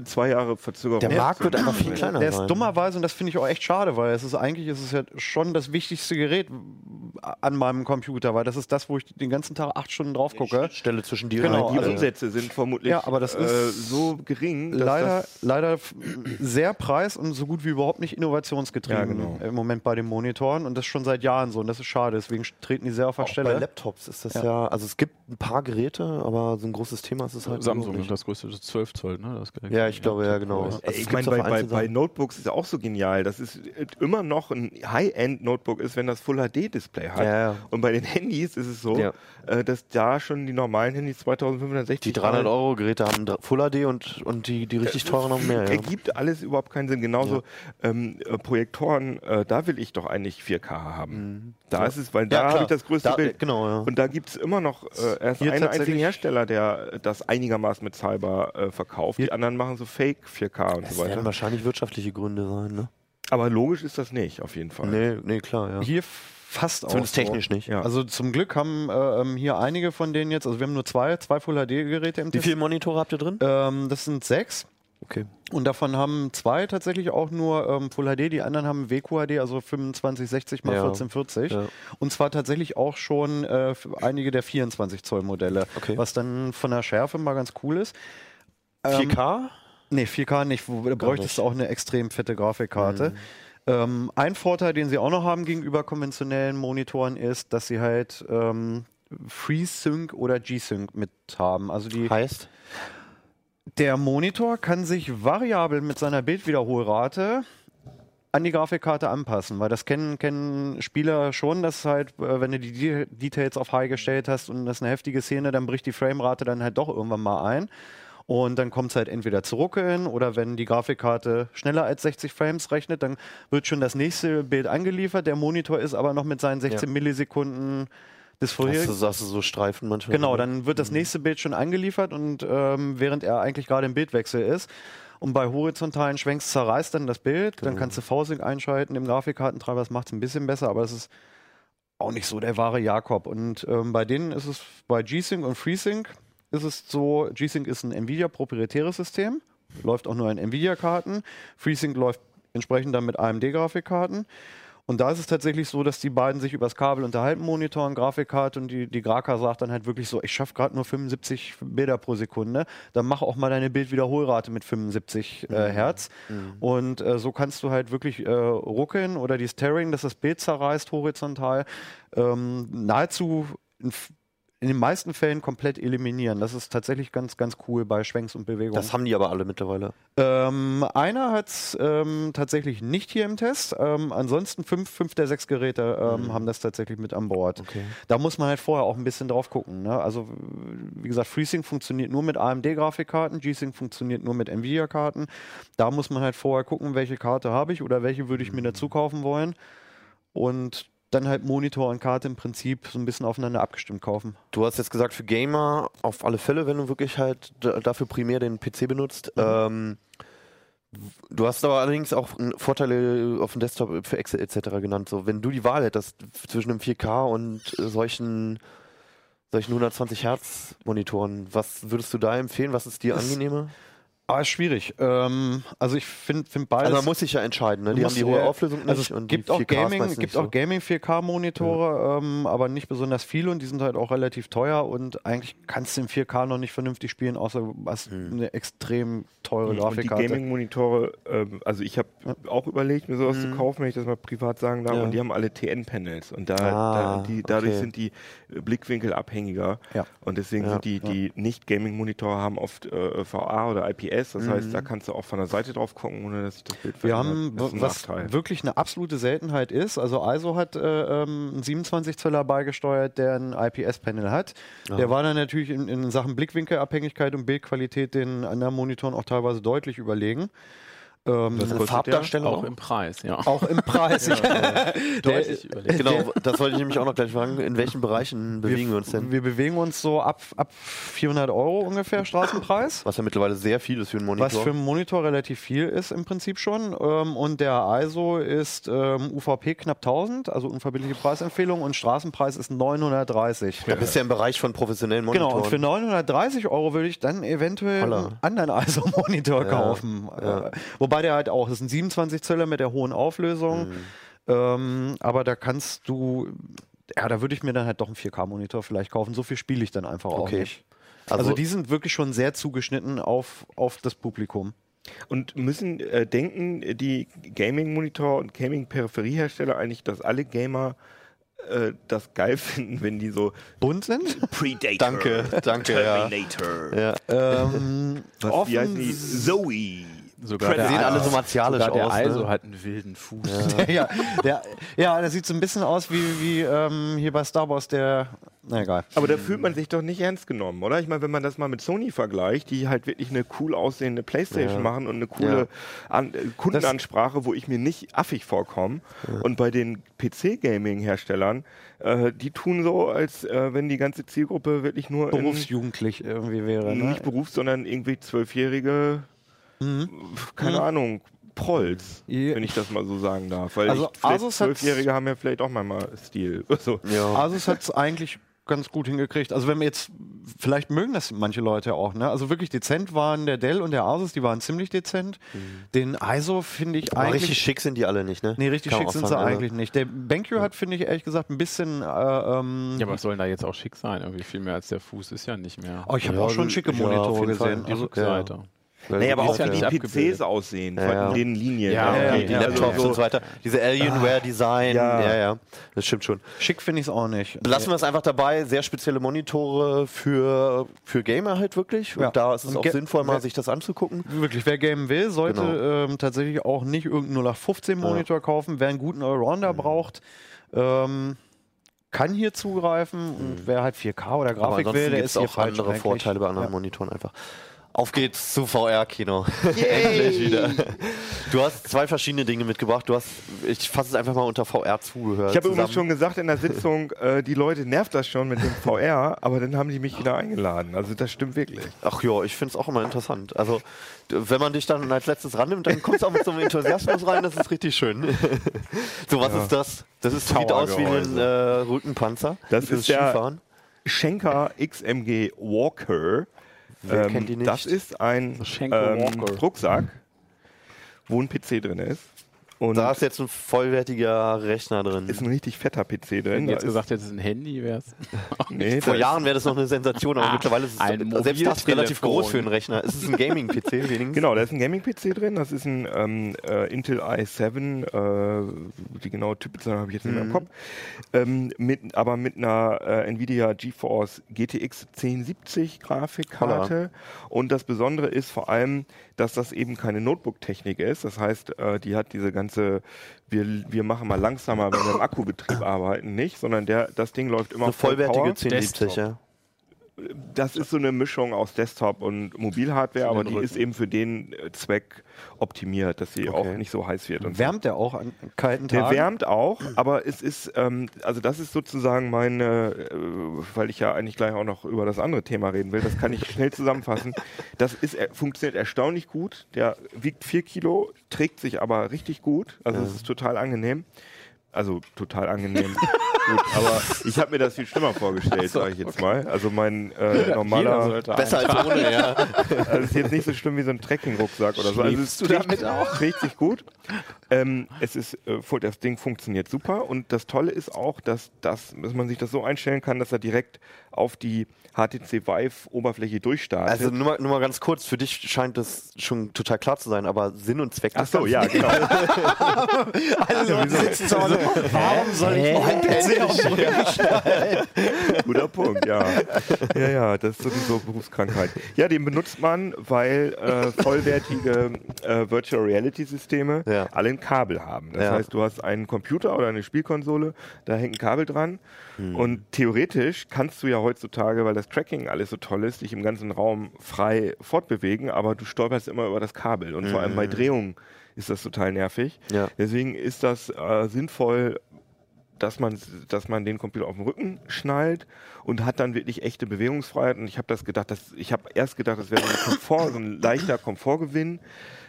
zwei Jahre Verzögerung. der Markt wird einfach viel kleiner der ist sein. Dummerweise, und das finde ich auch echt schade, weil es ist eigentlich ist es ja schon das wichtigste Gerät an meinem Computer, weil das ist das, wo ich den ganzen Tag acht Stunden drauf gucke. Stelle zwischen dir Genau, und die also, Umsätze sind vermutlich Ja, aber das äh, ist so gering, dass Leider, das, leider sehr preis- und so gut wie überhaupt nicht innovationsgetrieben Ja, genau. im Moment bei den Monitoren und das schon seit Jahren so und das ist schade, deswegen treten die sehr auf der auch bei Stelle. Laptops ist das Ja. ja. also es gibt ein paar Geräte, aber so ein großes Thema ist es halt Samsung, nicht. das größte, das 12 Zoll, ne? Das Ja, ich glaube, ja, genau. Also ich meine, bei, bei, bei. Notebooks ist ja auch so genial. Das ist äh, immer noch ein High-End-Notebook ist, wenn das Full-HD-Display hat. Ja, ja. Und bei den Handys ist es so, Ja. äh, dass da schon die normalen Handys 2560 Die 300 Euro Geräte haben dr- Full HD und, und die, die richtig teuren noch mehr. Ergibt alles überhaupt keinen Sinn. Genauso ähm, äh, Projektoren, äh, da will ich doch eigentlich 4K haben. Da ist es, weil da Mhm. Habe ich das größte Da- Bild. genau. Und da gibt es immer noch äh, erst Hier einen einzigen Hersteller, der das einigermaßen bezahlbar äh, verkauft. Die anderen machen so Fake 4K und Das so werden weiter. wahrscheinlich wirtschaftliche Gründe sein, ne? Aber logisch ist das nicht, auf jeden Fall. Nee, nee, klar, ja. Hier fast auch. Zumindest so. technisch nicht. Ja. Also zum Glück haben äh, ähm, hier einige von denen jetzt, also wir haben nur zwei, zwei Full HD-Geräte im Wie Test. viele Monitore habt ihr drin? Ähm, das sind sechs. Okay. Und davon haben zwei tatsächlich auch nur ähm, Full HD, die anderen haben WQHD, also 2560 mal Ja. 1440. Ja. Und zwar tatsächlich auch schon äh, einige der 24 Zoll Modelle, Okay. was dann von der Schärfe mal ganz cool ist. Ähm, 4K? Nee, 4K nicht, da bräuchtest du nicht. auch eine extrem fette Grafikkarte. Ähm, ein Vorteil, den sie auch noch haben gegenüber konventionellen Monitoren, ist, dass sie halt ähm, FreeSync oder G-Sync mit haben. Also die, Heißt? der Monitor kann sich variabel mit seiner Bildwiederholrate an die Grafikkarte anpassen, weil das kennen, kennen Spieler schon, dass halt, äh, wenn du die De Details auf High gestellt hast und das ist eine heftige Szene, dann bricht die Framerate dann halt doch irgendwann mal ein. Und dann kommt es halt entweder zu ruckeln oder wenn die Grafikkarte schneller als 60 Frames rechnet, dann wird schon das nächste Bild angeliefert. Der Monitor ist aber noch mit seinen 16 Millisekunden des Hast vorherigen. du, hast du so Streifen manchmal? Genau, dann wird das nächste Bild schon angeliefert und ähm, während er eigentlich gerade im Bildwechsel ist. Und bei horizontalen Schwenks zerreißt dann das Bild, dann kannst du V-Sync einschalten im Grafikkartentreiber, das macht es ein bisschen besser, aber es ist auch nicht so der wahre Jakob. Und ähm, bei denen ist es, bei G-Sync und FreeSync ist es so, G-Sync ist ein Nvidia proprietäres System, läuft auch nur in Nvidia-Karten, FreeSync läuft entsprechend dann mit AMD-Grafikkarten. Und da ist es tatsächlich so, dass die beiden sich übers Kabel unterhalten, Monitor und Grafikkarte und die, die Graka sagt dann halt wirklich so, ich schaffe gerade nur 75 Bilder pro Sekunde, dann mach auch mal deine Bildwiederholrate mit 75 äh, Hertz. Und äh, so kannst du halt wirklich äh, ruckeln oder die Staring, dass das Bild zerreißt horizontal, ähm, nahezu in f- in den meisten Fällen komplett eliminieren. Das ist tatsächlich ganz, ganz cool bei Schwenks und Bewegungen. Das haben die aber alle mittlerweile. Ähm, einer hat es ähm, tatsächlich nicht hier im Test. Ähm, ansonsten fünf, fünf der sechs Geräte ähm, haben das tatsächlich mit an Bord. Okay. Da muss man halt vorher auch ein bisschen drauf gucken. Ne? Also wie gesagt, FreeSync funktioniert nur mit AMD-Grafikkarten, G-Sync funktioniert nur mit Nvidia-Karten. Da muss man halt vorher gucken, welche Karte habe ich oder welche würde ich mir dazu kaufen wollen. Und dann halt Monitor und Karte im Prinzip so ein bisschen aufeinander abgestimmt kaufen. Du hast jetzt gesagt, für Gamer auf alle Fälle, wenn du wirklich halt dafür primär den PC benutzt. Ähm, du hast aber allerdings auch Vorteile auf dem Desktop für Excel etc. genannt. So, wenn du die Wahl hättest zwischen einem 4K und äh, solchen, solchen 120 Hertz Monitoren, was würdest du da empfehlen? Was ist dir angenehmer? Aber ist schwierig. Ähm, also ich finde find beides. Also man muss sich ja entscheiden, ne? Die haben die hohe Auflösung nicht Also es und gibt die auch 4K ist Gaming, gibt nicht auch Gaming 4K Monitore, ähm, aber nicht besonders viele und die sind halt auch relativ teuer und eigentlich kannst du in 4K noch nicht vernünftig spielen, außer du hast Hm. eine extrem teure die Grafikkarte. Gaming-Monitore, ähm, also ich habe auch überlegt, mir sowas zu kaufen, wenn ich das mal privat sagen darf, Ja. und die haben alle TN-Panels und da, Ah, da die, dadurch okay. sind die Blickwinkel abhängiger Ja. und deswegen Ja. sind die, die Nicht-Gaming-Monitore haben oft äh, VA oder IPS, das heißt, da Mhm. kannst du auch von der Seite drauf gucken, ohne dass sich das Bild Wir verändert. haben, Das ist ein was Nachteil. wirklich eine absolute Seltenheit ist, also ISO hat äh, ähm, einen 27 Zöller beigesteuert, der ein IPS-Panel hat. Der war dann natürlich in, in Sachen Blickwinkelabhängigkeit und Bildqualität den anderen Monitoren auch teilweise deutlich überlegen. Ähm, Eine kostet Farbdarstellung Auch im Preis, ja. auch im Preis. Deutlich überlegt. Genau, das wollte ich nämlich auch noch gleich fragen. In welchen Bereichen bewegen wir uns denn? Wir bewegen uns so ab, ab 400 Euro ungefähr Straßenpreis. Was ja mittlerweile sehr viel ist für einen Monitor. Was für einen Monitor relativ viel ist im Prinzip schon. Ähm, und der ISO ist ähm, UVP knapp 1000, also unverbindliche Preisempfehlung. Und Straßenpreis ist 930. da bist du ja im Bereich von professionellen Monitoren. Genau, und für 930 Euro würde ich dann eventuell Holla. einen anderen ISO-Monitor Ja, kaufen. ja. Wobei der halt auch, das ist ein 27 Zöller mit der hohen Auflösung. Mhm. Ähm, aber da kannst du, ja, da würde ich mir dann halt doch einen 4K-Monitor vielleicht kaufen. So viel spiele ich dann einfach auch Okay. nicht. Also, die sind wirklich schon sehr zugeschnitten auf, auf das Publikum. Und müssen äh, denken die Gaming-Monitor- und Gaming-Peripheriehersteller eigentlich, dass alle Gamer äh, das geil finden, wenn die so Bunt sind? Predator, Danke, danke, ja. Terminator, ja. ähm, was, wie heißen offen die? Zoe. Sogar Die sehen alle so martialisch sogar der aus. ISO ne? hat einen wilden Fuß. ja, der, ja, der sieht so ein bisschen aus wie, wie ähm, hier bei Star Wars der. Na egal. Aber da fühlt man sich doch nicht ernst genommen, oder? Ich meine, wenn man das mal mit Sony vergleicht, die halt wirklich eine cool aussehende Playstation Ja. machen und eine coole Ja. An äh, Kundenansprache, wo ich mir nicht affig vorkomme. Und bei den PC-Gaming-Herstellern, äh, die tun so, als äh, wenn die ganze Zielgruppe wirklich nur in, Berufsjugendlich irgendwie wäre. Ne? nicht Berufs-, sondern irgendwie zwölfjährige, keine Ahnung, Prolls, Ja. wenn ich das mal so sagen darf. Weil Also ich, Asus Zwölfjährige haben ja vielleicht auch manchmal Stil. So. Ja. Asus hat es eigentlich ganz gut hingekriegt. Also wenn wir jetzt, vielleicht mögen das manche Leute auch, ne? Also wirklich dezent waren der Dell und der Asus, die waren ziemlich dezent. Den ISO finde ich Aber eigentlich. richtig schick sind die alle nicht, ne? Nee, richtig Kann schick sind sie sagen, eigentlich nicht. Der BenQ hat, finde ich, ehrlich gesagt, ein bisschen. Äh, ähm, Ja, aber was soll denn da jetzt auch schick sein? Irgendwie viel mehr als der Fuß ist ja nicht mehr. oh, ich habe Ja, auch schon also- schicke ja, auf Monitore gesehen. die Also, Rückseite. Weil Nee, aber auch ja wie die abgebildet. PCs aussehen, Ja, von ja. den Linien. Ja, Ja, okay, die ja, Laptops ja. und so weiter. Diese Alienware-Design. Ja. Ja. ja, Das stimmt schon. schick finde ich es auch nicht. Lassen wir es einfach dabei. Sehr spezielle Monitore für, für Gamer halt wirklich. Und Ja. da ist es Und auch sinnvoll, mal sich das anzugucken. Wirklich, wer gamen will, sollte Genau. ähm, tatsächlich auch nicht irgendeinen 0815 Monitor kaufen. Wer einen guten Allrounder braucht, ähm, kann hier zugreifen. Und wer halt 4K oder Aber Grafik will, der gibt ist auch andere. Vorteile bei anderen Ja. Monitoren einfach. Auf geht's zu VR-Kino. Endlich wieder. Du hast zwei verschiedene Dinge mitgebracht. Du hast, ich fasse es einfach mal unter VR-Zubehör. Ich habe übrigens schon gesagt in der Sitzung, äh, die Leute nervt das schon mit dem VR, aber dann haben die mich wieder eingeladen. Also das stimmt wirklich. Ach ja, ich finde es auch immer interessant. Also, wenn man dich dann als letztes rannimmt, dann kommst du auch mit so einem Enthusiasmus rein, das ist richtig schön. so, was ist das? Das ist, sieht aus wie ein äh, Rückenpanzer. Das ist der- Skifahren. Schenker XMG Walker. Wer kennt die nicht? Das ist ein ähm. Rucksack, wo ein PC drin ist. Und Da ist jetzt ein vollwertiger Rechner drin. ist ein richtig fetter PC drin. Wenn jetzt gesagt jetzt ist ein Handy, wäre es. nee, Vor Jahren wäre das noch eine Sensation, aber Ah, mittlerweile ist es ein selbst das relativ groß für einen Rechner. Es ist ein Gaming-PC wenigstens. Genau, da ist ein Gaming-PC drin. Das ist ein ähm, äh, Intel i7. Äh, die genaue Typbezeichnung habe ich jetzt nicht mehr im Kopf. Ähm, mit, aber mit einer äh, Nvidia GeForce GTX 1070 Grafikkarte. Und das Besondere ist vor allem, dass das eben keine Notebook-Technik ist. Das heißt, äh, die hat diese ganze, wir, wir machen mal langsamer, wenn wir im Akkubetrieb arbeiten, nicht, sondern der, das Ding läuft immer Eine voll vollwertige Power. 1070, ja. Das ist so eine Mischung aus Desktop und Mobilhardware, aber die Rücken. ist eben für den äh, Zweck optimiert, dass sie auch nicht so heiß wird. Und so. Wärmt der auch an kalten Der Tagen? wärmt auch, aber es ist, ähm, also das ist sozusagen meine, äh, weil ich ja eigentlich gleich auch noch über das andere Thema reden will, das kann ich schnell zusammenfassen. Das ist, er, funktioniert erstaunlich gut. Der wiegt vier Kilo, trägt sich aber richtig gut. Also es ist total angenehm. Also total angenehm. gut, aber ich habe mir das viel schlimmer vorgestellt, sage ich jetzt mal. Also mein äh, normaler, Besser als ohne, ja. also ist jetzt nicht so schlimm wie so ein Trekking-Rucksack oder so. Also es du trägt, damit auch? trägt sich gut. Ähm, es ist, äh, das Ding funktioniert super und das Tolle ist auch, dass, das, dass man sich das so einstellen kann, dass er direkt auf die HTC Vive Oberfläche durchstartet. Also nur mal, nur mal ganz kurz, für dich scheint das schon total klar zu sein, aber Sinn und Zweck Ach so, ja, genau. Alle Leute sitzen zu Hause. Warum soll ich meinen PC auf den? Guter Punkt, ja. Ja, ja, das ist sowieso Berufskrankheit. Ja, den benutzt man, weil äh, vollwertige äh, Virtual Reality Systeme Ja. alle ein Kabel haben. Das Ja. heißt, du hast einen Computer oder eine Spielkonsole, da hängt ein Kabel dran Hm. und theoretisch kannst du ja heutzutage, weil das Tracking alles so toll ist, dich im ganzen Raum frei fortbewegen, aber du stolperst immer über das Kabel und vor allem bei Drehungen ist das total nervig. Ja. Deswegen ist das äh, sinnvoll, dass man, dass man den Computer auf den Rücken schnallt und hat dann wirklich echte Bewegungsfreiheit. Und ich habe das gedacht, dass, ich habe erst gedacht, das wäre so ein Komfort, so ein leichter Komfortgewinn,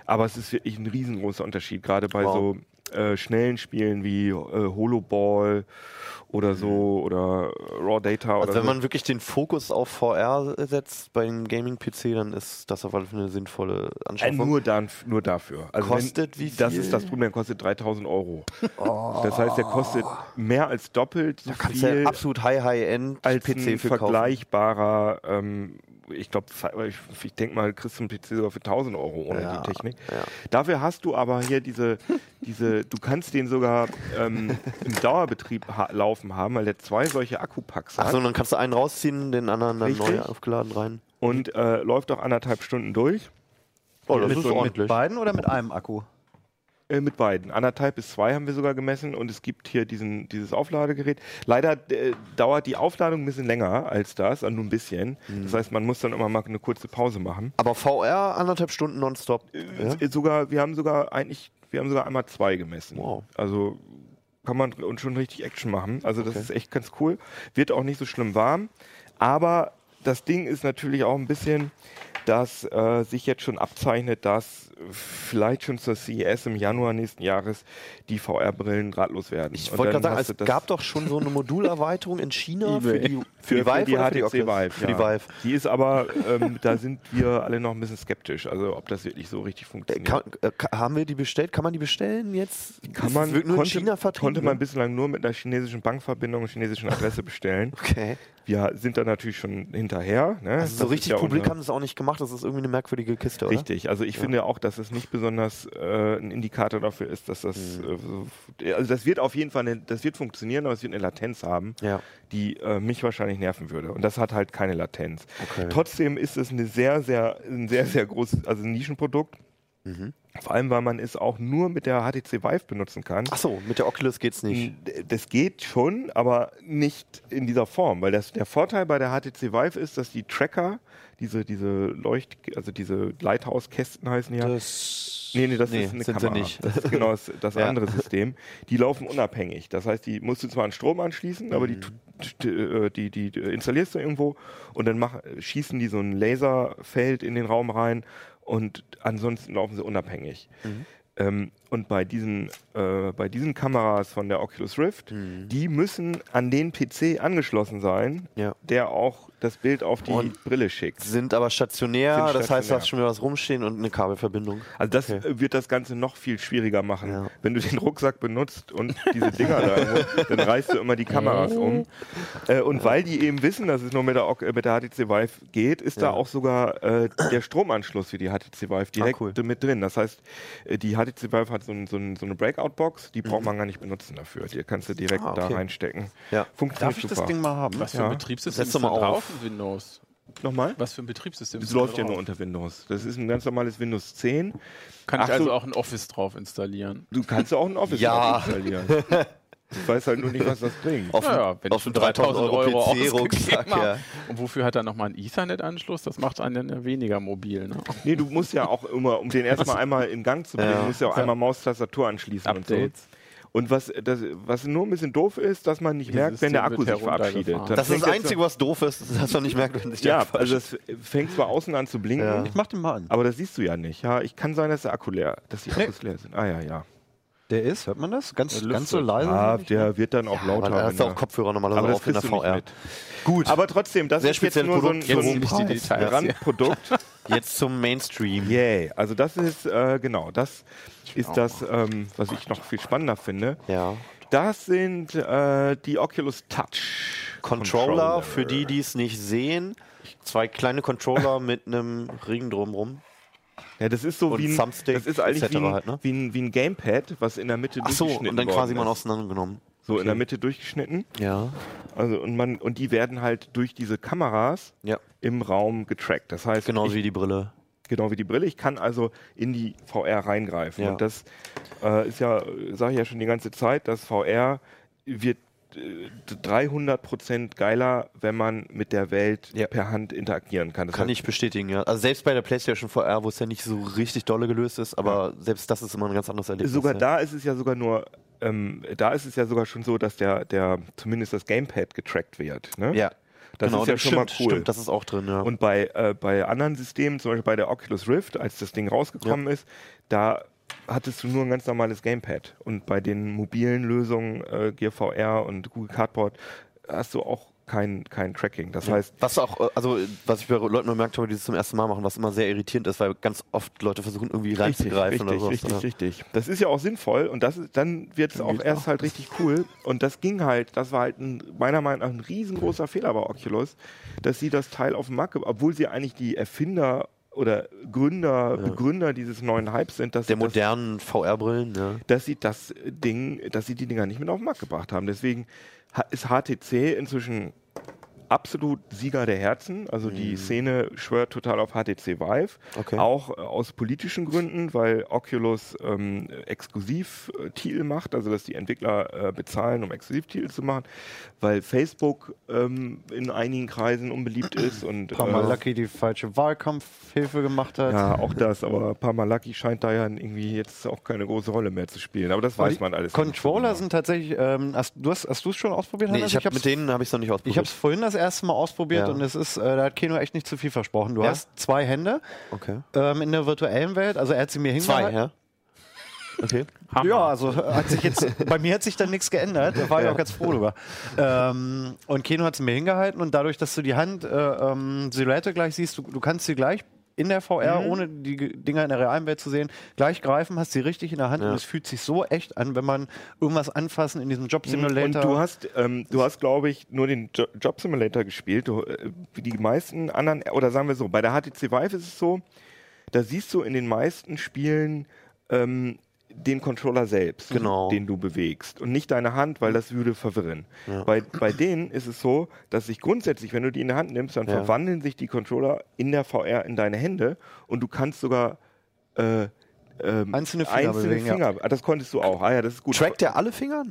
aber es ist wirklich ein riesengroßer Unterschied, gerade bei Wow. so äh, schnellen Spielen wie äh, Holoball oder so oder Raw Data oder Also wenn so. man wirklich den Fokus auf VR setzt bei einem Gaming-PC, dann ist das auf alle Fälle eine sinnvolle Äh, Anschaffung. nur, dann, nur dafür. Also Kostet wie Das viel? ist das Problem, kostet 3000 Euro. Das heißt, der kostet mehr als doppelt so da viel ja absolut High-High-End als PC ein vergleichbarer, ähm, ich glaube, ich, ich denke mal, kriegst du einen PC sogar für 1000 Euro ohne Ja, die Technik. ja. Dafür hast du aber hier diese, diese du kannst den sogar ähm, im Dauerbetrieb ha laufen haben, weil der zwei solche Akkupacks hat Achso, und dann kannst du einen rausziehen, den anderen dann Richtig. neu aufgeladen rein. und äh, läuft auch anderthalb Stunden durch. Oh, das Mit ist so ordentlich. Mit beiden oder mit einem Akku? Äh, mit beiden. Anderthalb bis zwei haben wir sogar gemessen und es gibt hier diesen, dieses Aufladegerät. Leider äh, dauert die Aufladung ein bisschen länger als das, also nur ein bisschen. Mhm. Das heißt, man muss dann immer mal eine kurze Pause machen. Aber VR anderthalb Stunden nonstop. Ja? Äh, Sogar, wir haben sogar eigentlich, wir haben sogar einmal zwei gemessen. Wow. Also kann man und schon richtig Action machen. Also das ist echt ganz cool. Wird auch nicht so schlimm warm. Aber das Ding ist natürlich auch ein bisschen, dass äh, sich jetzt schon abzeichnet, dass vielleicht schon zur CES im Januar nächsten Jahres die VR-Brillen drahtlos werden. Ich wollte gerade sagen, es das gab doch schon so eine Modulerweiterung in China für die, für die Vive oder für die? Vive. Für die. Vive. Die ist aber, ähm, da sind wir alle noch ein bisschen skeptisch, also ob das wirklich so richtig Äh, funktioniert. Kann, äh, haben wir die bestellt? Kann man die bestellen jetzt? Kann man, nur in konnte, China vertrieben? konnte man ne? bislang nur mit einer chinesischen Bankverbindung und chinesischen Adresse bestellen. Okay. Wir sind da natürlich schon hinterher. Ne? Also so Das richtig ja publik haben sie es auch nicht gemacht. Das ist irgendwie eine merkwürdige Kiste, oder? Richtig, also ich finde auch, dass es nicht besonders äh, ein Indikator dafür ist, dass das, Mhm. äh, so- also das wird auf jeden Fall, eine, das wird funktionieren, aber es wird eine Latenz haben, Ja. die äh, mich wahrscheinlich nerven würde. Und das hat halt keine Latenz. Okay. Trotzdem ist es eine sehr, sehr, ein sehr, sehr großes, also ein Nischenprodukt. Mhm. Vor allem, weil man es auch nur mit der HTC Vive benutzen kann. Ach so, mit der Oculus geht's nicht. Das geht schon, aber nicht in dieser Form, weil das, der Vorteil bei der HTC Vive ist, dass die Tracker, diese, diese Leucht, also diese Lighthouse-Kästen heißen ja. Das Nee, nee, das nee, ist eine sind sie Kamera. nicht. Das ist genau das, das Ja. andere System. Die laufen unabhängig. Das heißt, die musst du zwar an Strom anschließen, aber die, tu- äh, die, die, die installierst du irgendwo und dann mach, schießen die so ein Laserfeld in den Raum rein und ansonsten laufen sie unabhängig. Ähm, Und bei diesen, äh, bei diesen Kameras von der Oculus Rift, Mhm. die müssen an den PC angeschlossen sein, Ja. der auch das Bild auf die Und Brille schickt. Sind aber stationär, Sind das heißt, du stationär. hast schon wieder was rumstehen und eine Kabelverbindung. Also das Okay. wird das Ganze noch viel schwieriger machen. Ja. Wenn du den Rucksack benutzt und diese Dinger da, dann reißt du immer die Kameras um. Äh, und weil die eben wissen, dass es nur mit der, äh, mit der HTC Vive geht, ist da Ja. auch sogar äh, der Stromanschluss für die HTC Vive direkt cool. mit drin. Das heißt, äh, die HTC Vive hat so, ein, so, ein, so eine Breakout-Box, die braucht man gar nicht benutzen dafür. Die kannst du direkt Mhm. Ah, okay. da reinstecken. Ja. Funktioniert Darf ich super. das Ding mal haben? Was für ein Betriebssystem Setz ist doch da mal drauf auf. in Windows? Nochmal? Was für ein Betriebssystem Das ist da läuft ja nur unter Windows. Das ist ein ganz normales Windows 10. Kann Ach ich also so. auch ein Office drauf installieren? Du kannst auch ein Office Ja. drauf installieren. Ich weiß halt nur nicht, was das bringt. Auf, Naja, wenn auf ich schon einen 3000 Euro, PC PC-Rucksack, ja. Und wofür hat er nochmal einen Ethernet-Anschluss? Das macht einen ja weniger mobil. Ne? Nee, du musst ja auch immer, um den erstmal einmal in Gang zu bringen, Ja. musst ja auch einmal Maustastatur anschließen Updates. und so. Und was, das, was nur ein bisschen doof ist, dass man nicht Ihr merkt, wenn der Akku sich verabschiedet. Dann Das ist das Einzige, was doof ist, dass man nicht merkt, wenn sich der Ja, also es fängt zwar außen an zu blinken, Ja. Ich mach den mal an. aber das siehst du ja nicht. Ja, ich kann sein, dass der Akku leer, dass die Akkus leer sind. Ah ja, ja. Der ist, hört man das? Ganz, Der ganz so leise. Ah, nicht? der wird dann auch Aber lauter. da wenn hast du er- auch Kopfhörer normalerweise aber das auf in der nicht VR. mit. Gut, Aber trotzdem, das Sehr ist jetzt nur so ein, Produkt. so Jetzt ein ich die Details. hier. Randprodukt. jetzt zum Mainstream. Yay. Also das ist, äh, genau, das ist das, ähm, was ich noch viel spannender finde. Ja. Das sind äh, die Oculus Touch Controller, für die, die es nicht sehen. Zwei kleine Controller mit einem Ring drumrum. Ja, das ist so Und wie ein, Thumbstick das ist eigentlich wie ein, halt, ne? wie, ein, wie ein Gamepad, was in der Mitte Ach so, durchgeschnitten und dann quasi mal ist. auseinandergenommen. So in der Mitte durchgeschnitten. Ja. Also und man und die werden halt durch diese Kameras Ja. im Raum getrackt. Das heißt, Genauso wie die Brille. genau wie die Brille. Ich kann also in die VR reingreifen. Ja. Und das äh, ist ja, sage ich ja schon die ganze Zeit, dass VR wird 300 Prozent geiler, wenn man mit der Welt Ja. per Hand interagieren kann. Das Kann heißt, ich bestätigen, ja. Also selbst bei der PlayStation VR, wo es ja nicht so richtig dolle gelöst ist, aber selbst das ist immer ein ganz anderes Erlebnis. sogar ja. da ist es ja sogar nur, ähm, da ist es ja sogar schon so, dass der, der zumindest das Gamepad getrackt wird. Ne? Ja. das genau, ist ja schon stimmt, mal cool. Stimmt, das ist auch drin, ja. Und bei, äh, bei anderen Systemen, zum Beispiel bei der Oculus Rift, als das Ding rausgekommen ist, da hattest du nur ein ganz normales Gamepad. Und bei den mobilen Lösungen, äh, Gear VR und Google Cardboard, hast du auch kein, kein Tracking. Das heißt, was auch, äh, also was ich bei Leuten bemerkt habe, die das zum ersten Mal machen, was immer sehr irritierend ist, weil ganz oft Leute versuchen irgendwie reinzugreifen richtig, oder so. richtig, richtig. Das ist ja auch sinnvoll und das dann wird es auch erst auch. halt richtig cool. Und das ging halt, das war halt ein, meiner Meinung nach ein riesengroßer Fehler bei Oculus, dass sie das Teil auf den Markt, obwohl sie eigentlich die Erfinder oder Gründer, Begründer dieses neuen Hypes sind, dass Der modernen VR-Brillen, ja. dass sie das Ding, dass sie die Dinger nicht mit auf den Markt gebracht haben. Deswegen ist HTC inzwischen absolut Sieger der Herzen. Also die Szene schwört total auf HTC Vive. Okay. Auch äh, aus politischen Gründen, weil Oculus ähm, Exklusivtitel macht, also dass die Entwickler äh, bezahlen, um Exklusivtitel zu machen, weil Facebook ähm, in einigen Kreisen unbeliebt ist und Parmalaki die falsche Wahlkampfhilfe gemacht hat. ja, auch das, aber Parmalaki scheint da ja irgendwie jetzt auch keine große Rolle mehr zu spielen. Aber das weiß die man alles. Controller sind tatsächlich, ähm, hast, du es schon ausprobiert? Nee, Hannes? ich mit denen habe ich es noch nicht Ich ausprobiert. habe es vorhin das erste Mal ausprobiert Ja. und es ist, äh, da hat Keno echt nicht zu viel versprochen. Du Ja? hast zwei Hände Okay. ähm, in der virtuellen Welt, also er hat sie mir Zwei, hingehalten. ja? Okay. Hammer. Ja, also hat sich jetzt, bei mir hat sich dann nichts geändert, da war ich auch ganz froh drüber. Ähm, und Keno hat sie mir hingehalten und dadurch, dass du die Hand äh, ähm, Silhouette gleich siehst, du, du kannst sie gleich in der VR, Mhm. ohne die Ge- Dinger in der realen Welt zu sehen, gleich greifen, hast sie richtig in der Hand Ja. und es fühlt sich so echt an, wenn man irgendwas anfassen in diesem Job Simulator. Und du hast, ähm, du hast, glaube ich, nur den jo Job Simulator gespielt. Du, äh, wie die meisten anderen, oder sagen wir so, bei der HTC Vive ist es so, da siehst du in den meisten Spielen ähm, den Controller selbst, Genau. den du bewegst und nicht deine Hand, weil das würde verwirren. Bei, bei denen ist es so, dass sich grundsätzlich, wenn du die in der Hand nimmst, dann Ja. verwandeln sich die Controller in der VR in deine Hände und du kannst sogar äh, ähm, Einzelne Finger einzelne bewegen, ja. Finger. Ah, das konntest du auch. Ah ja, das ist gut. Trackt der alle Finger?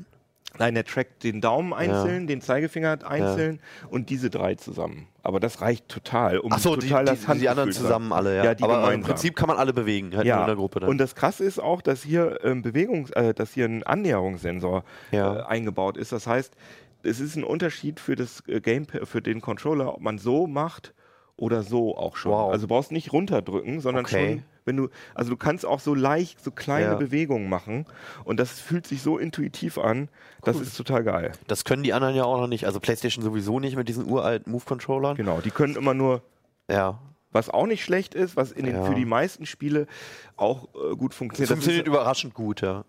Nein, der trackt den Daumen einzeln, den Zeigefinger einzeln und diese drei zusammen. Aber das reicht total, um Achso, die, total die, das die Handgefühl anderen zusammen alle, ja. Ja, die Aber im gemeinsam. Prinzip kann man alle bewegen, halt Ja, in der Gruppe dann. und das Krasse ist auch, dass hier ähm, Bewegungs, äh, dass hier ein Annäherungssensor Ja. äh, eingebaut ist. Das heißt, es ist ein Unterschied für das äh, Gamepad, für den Controller, ob man so macht oder so auch schon. Wow. Also du brauchst nicht runterdrücken, sondern Okay. schon wenn du, also du kannst auch so leicht, so kleine Ja. Bewegungen machen und das fühlt sich so intuitiv an, das ist total geil. Das können die anderen ja auch noch nicht. Also PlayStation sowieso nicht mit diesen uralten Move-Controllern. Genau, die können immer nur Ja. was auch nicht schlecht ist, was den, Ja. für die meisten Spiele auch äh, gut funktioniert. Das Funktioniert ist, überraschend gut, ja.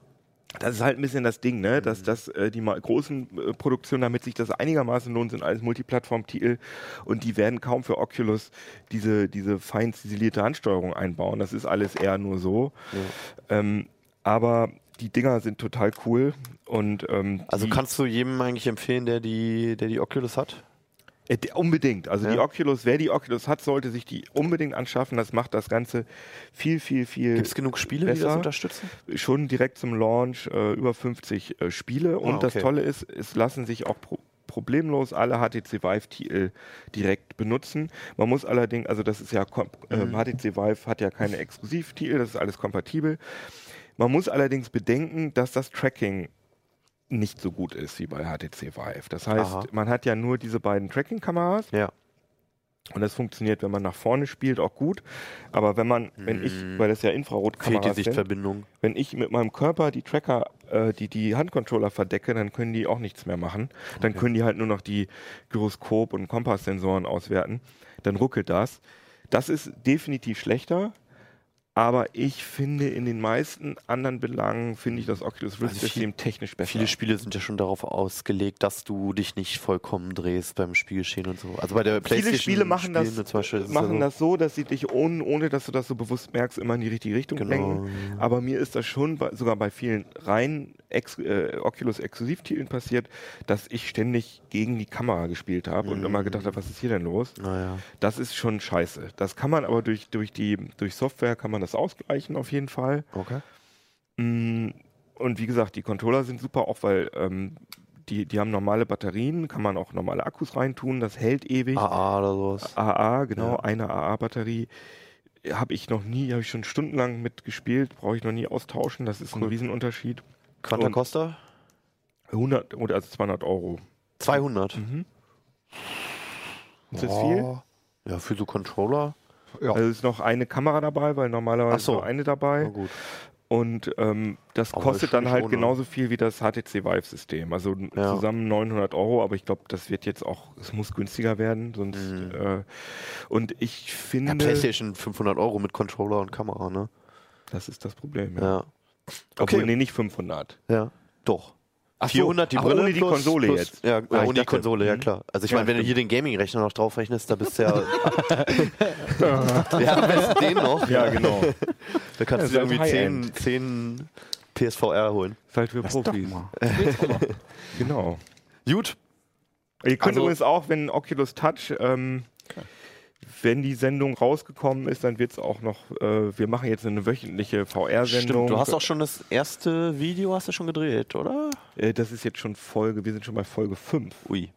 Das ist halt ein bisschen das Ding, ne? dass, dass äh, die großen äh, Produktionen, damit sich das einigermaßen lohnt, sind alles Multiplattform-Titel und die werden kaum für Oculus diese, diese fein ziselierte Handsteuerung einbauen. Das ist alles eher nur so. Ähm, aber die Dinger sind total cool und ähm, Also kannst du jedem eigentlich empfehlen, der die, der die Oculus hat? Äh, die- Unbedingt. Also die Ja. Oculus, wer die Oculus hat, sollte sich die unbedingt anschaffen. Das macht das Ganze viel, viel, viel Gibt es genug Spiele, die das besser. unterstützen? schon direkt zum Launch äh, über 50 äh, Spiele. Und das okay. Tolle ist, es lassen sich auch pro problemlos alle HTC Vive-Titel direkt benutzen. Man muss allerdings, also das ist ja, ähm, HTC Vive hat ja keine Exklusivtitel, das ist alles kompatibel. Man muss allerdings bedenken, dass das Tracking nicht so gut ist wie bei HTC Vive. Das heißt, Aha. man hat ja nur diese beiden Tracking-Kameras Ja. und das funktioniert, wenn man nach vorne spielt, auch gut. Aber wenn man, wenn ich, weil das ja Fehlt die Infrarotkameras sind, Sichtverbindung. wenn ich mit meinem Körper die Tracker, äh, die die Handcontroller verdecke, dann können die auch nichts mehr machen. Dann können die halt nur noch die Gyroskop- und Kompasssensoren auswerten. Dann ruckelt das. Das ist definitiv schlechter. Aber ich finde, in den meisten anderen Belangen finde ich das Oculus Rift Also viel- System technisch besser. Viele Spiele sind ja schon darauf ausgelegt, dass du dich nicht vollkommen drehst beim Spielgeschehen und so. Also bei der PlayStation Viele Spiele machen das, Beispiel machen das so, dass sie dich ohne, ohne, dass du das so bewusst merkst, immer in die richtige Richtung Genau. lenken. Aber mir ist das schon bei, sogar bei vielen rein Ex äh, Oculus Exklusivtiteln passiert, dass ich ständig gegen die Kamera gespielt habe und immer gedacht habe, was ist hier denn los? Naja. Das ist schon scheiße. Das kann man aber durch, durch die durch Software kann man das ausgleichen auf jeden Fall. Okay. Mm, Und wie gesagt, die Controller sind super, auch weil ähm, die, die haben normale Batterien, kann man auch normale Akkus reintun, das hält ewig. AA oder sowas. AA, genau, Ja. eine AA-Batterie. Habe ich noch nie, habe ich schon stundenlang mitgespielt, brauche ich noch nie austauschen, das ist ein Cool. Riesenunterschied. Quanta Und- Costa? 100 oder also 200 Euro. 200. Ist das viel? Ja, für so Controller. Ja. Also ist noch eine Kamera dabei, weil normalerweise so. nur eine dabei. Na gut. Und ähm, das Aber kostet dann halt schon, genauso viel wie das HTC Vive-System. Also Ja. zusammen 900 Euro, aber ich glaube, das wird jetzt auch, es muss günstiger werden. Sonst, Mhm. äh, und ich Ja, finde, PlayStation 500 Euro mit Controller und Kamera, ne? das ist das Problem. Ja. Ja. Obwohl, Okay. nee, nicht 500. Ja. Doch. Ach so. 400 die Ach, Brille ohne die plus, Konsole plus, jetzt. Ja, Ah, ohne die Konsole, ja mhm. klar. Also ich Ja, meine, wenn du hier den Gaming-Rechner noch drauf rechnest, da bist du ja... ja, am besten den noch. Ja, genau. Da kannst Ja, du irgendwie High-End. 10, 10 PSVR holen. Halt für Profis. Genau. Gut. Ihr könnt Also- übrigens auch, wenn Oculus Touch, ähm, wenn die Sendung rausgekommen ist, dann wird es auch noch, äh, wir machen jetzt eine wöchentliche VR-Sendung. Stimmt, du hast auch schon das erste Video hast du schon gedreht, oder? Äh, das ist jetzt schon Folge, wir sind schon bei Folge 5. Ui.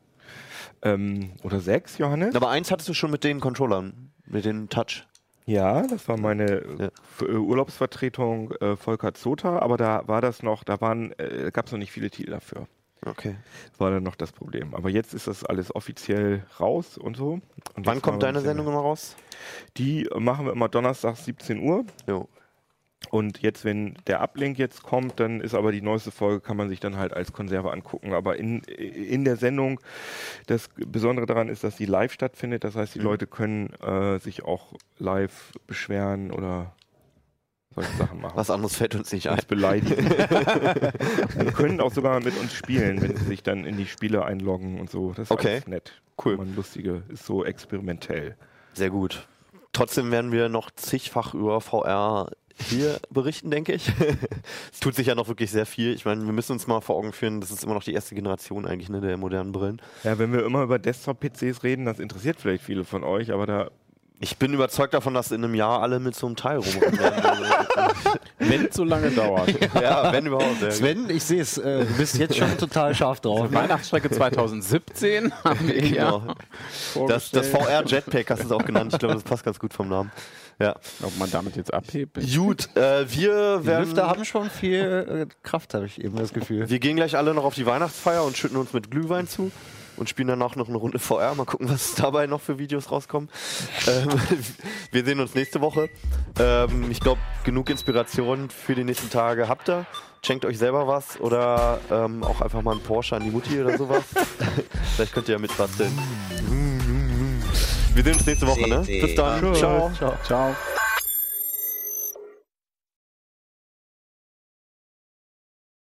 Ähm, oder 6, Johannes? Aber eins hattest du schon mit den Controllern, mit den Touch. Ja, das war meine äh, Ja. Äh, Urlaubsvertretung äh, Volker Zota, aber da war das noch, da waren, äh, gab es noch nicht viele Titel dafür. Okay. War dann noch das Problem. Aber jetzt ist das alles offiziell raus und so. Und Wann kommt deine Sendung immer raus? Die machen wir immer donnerstags 17 Uhr. Jo. Und jetzt, wenn der Uplink jetzt kommt, dann ist aber die neueste Folge, kann man sich dann halt als Konserve angucken. Aber in, in der Sendung, das Besondere daran ist, dass die live stattfindet. Das heißt, die Mhm. Leute können äh, sich auch live beschweren oder solche Sachen machen. Was anderes fällt uns nicht ein. uns beleidigen. und können auch sogar mit uns spielen, wenn sie sich dann in die Spiele einloggen und so. Das ist Okay. nett. Cool. Man lustige, ist so experimentell. Sehr gut. Trotzdem werden wir noch zigfach über VR hier berichten, denke ich. es tut sich ja noch wirklich sehr viel. Ich meine, wir müssen uns mal vor Augen führen, das ist immer noch die erste Generation eigentlich ne, der modernen Brillen. Ja, wenn wir immer über Desktop-PCs reden, das interessiert vielleicht viele von euch, aber da Ich bin überzeugt davon, dass in einem Jahr alle mit so einem Teil rumrennen werden. Wenn es so lange dauert. ja, wenn überhaupt. Ja. Sven, ich sehe es, äh, du bist jetzt schon total scharf drauf. Weihnachtsstrecke 2017 haben wir Genau. hier Das, das. VR Jetpack hast du es auch genannt. Ich glaube, das passt ganz gut vom Namen. Ja. Ob man damit jetzt abhebt? Gut, äh, wir Die werden. Lüfter haben schon viel äh, Kraft, habe ich eben das Gefühl. Wir gehen gleich alle noch auf die Weihnachtsfeier und schütten uns mit Glühwein zu. Und spielen danach noch eine Runde VR. Mal gucken, was dabei noch für Videos rauskommen. Ähm, wir sehen uns nächste Woche. Ähm, ich glaube, genug Inspiration für die nächsten Tage habt ihr. Schenkt euch selber was oder ähm, auch einfach mal einen Porsche an die Mutti oder sowas. Vielleicht könnt ihr ja mitbasteln. Wir sehen uns nächste Woche, ne? Bis dann. CTA. Ciao. Ciao.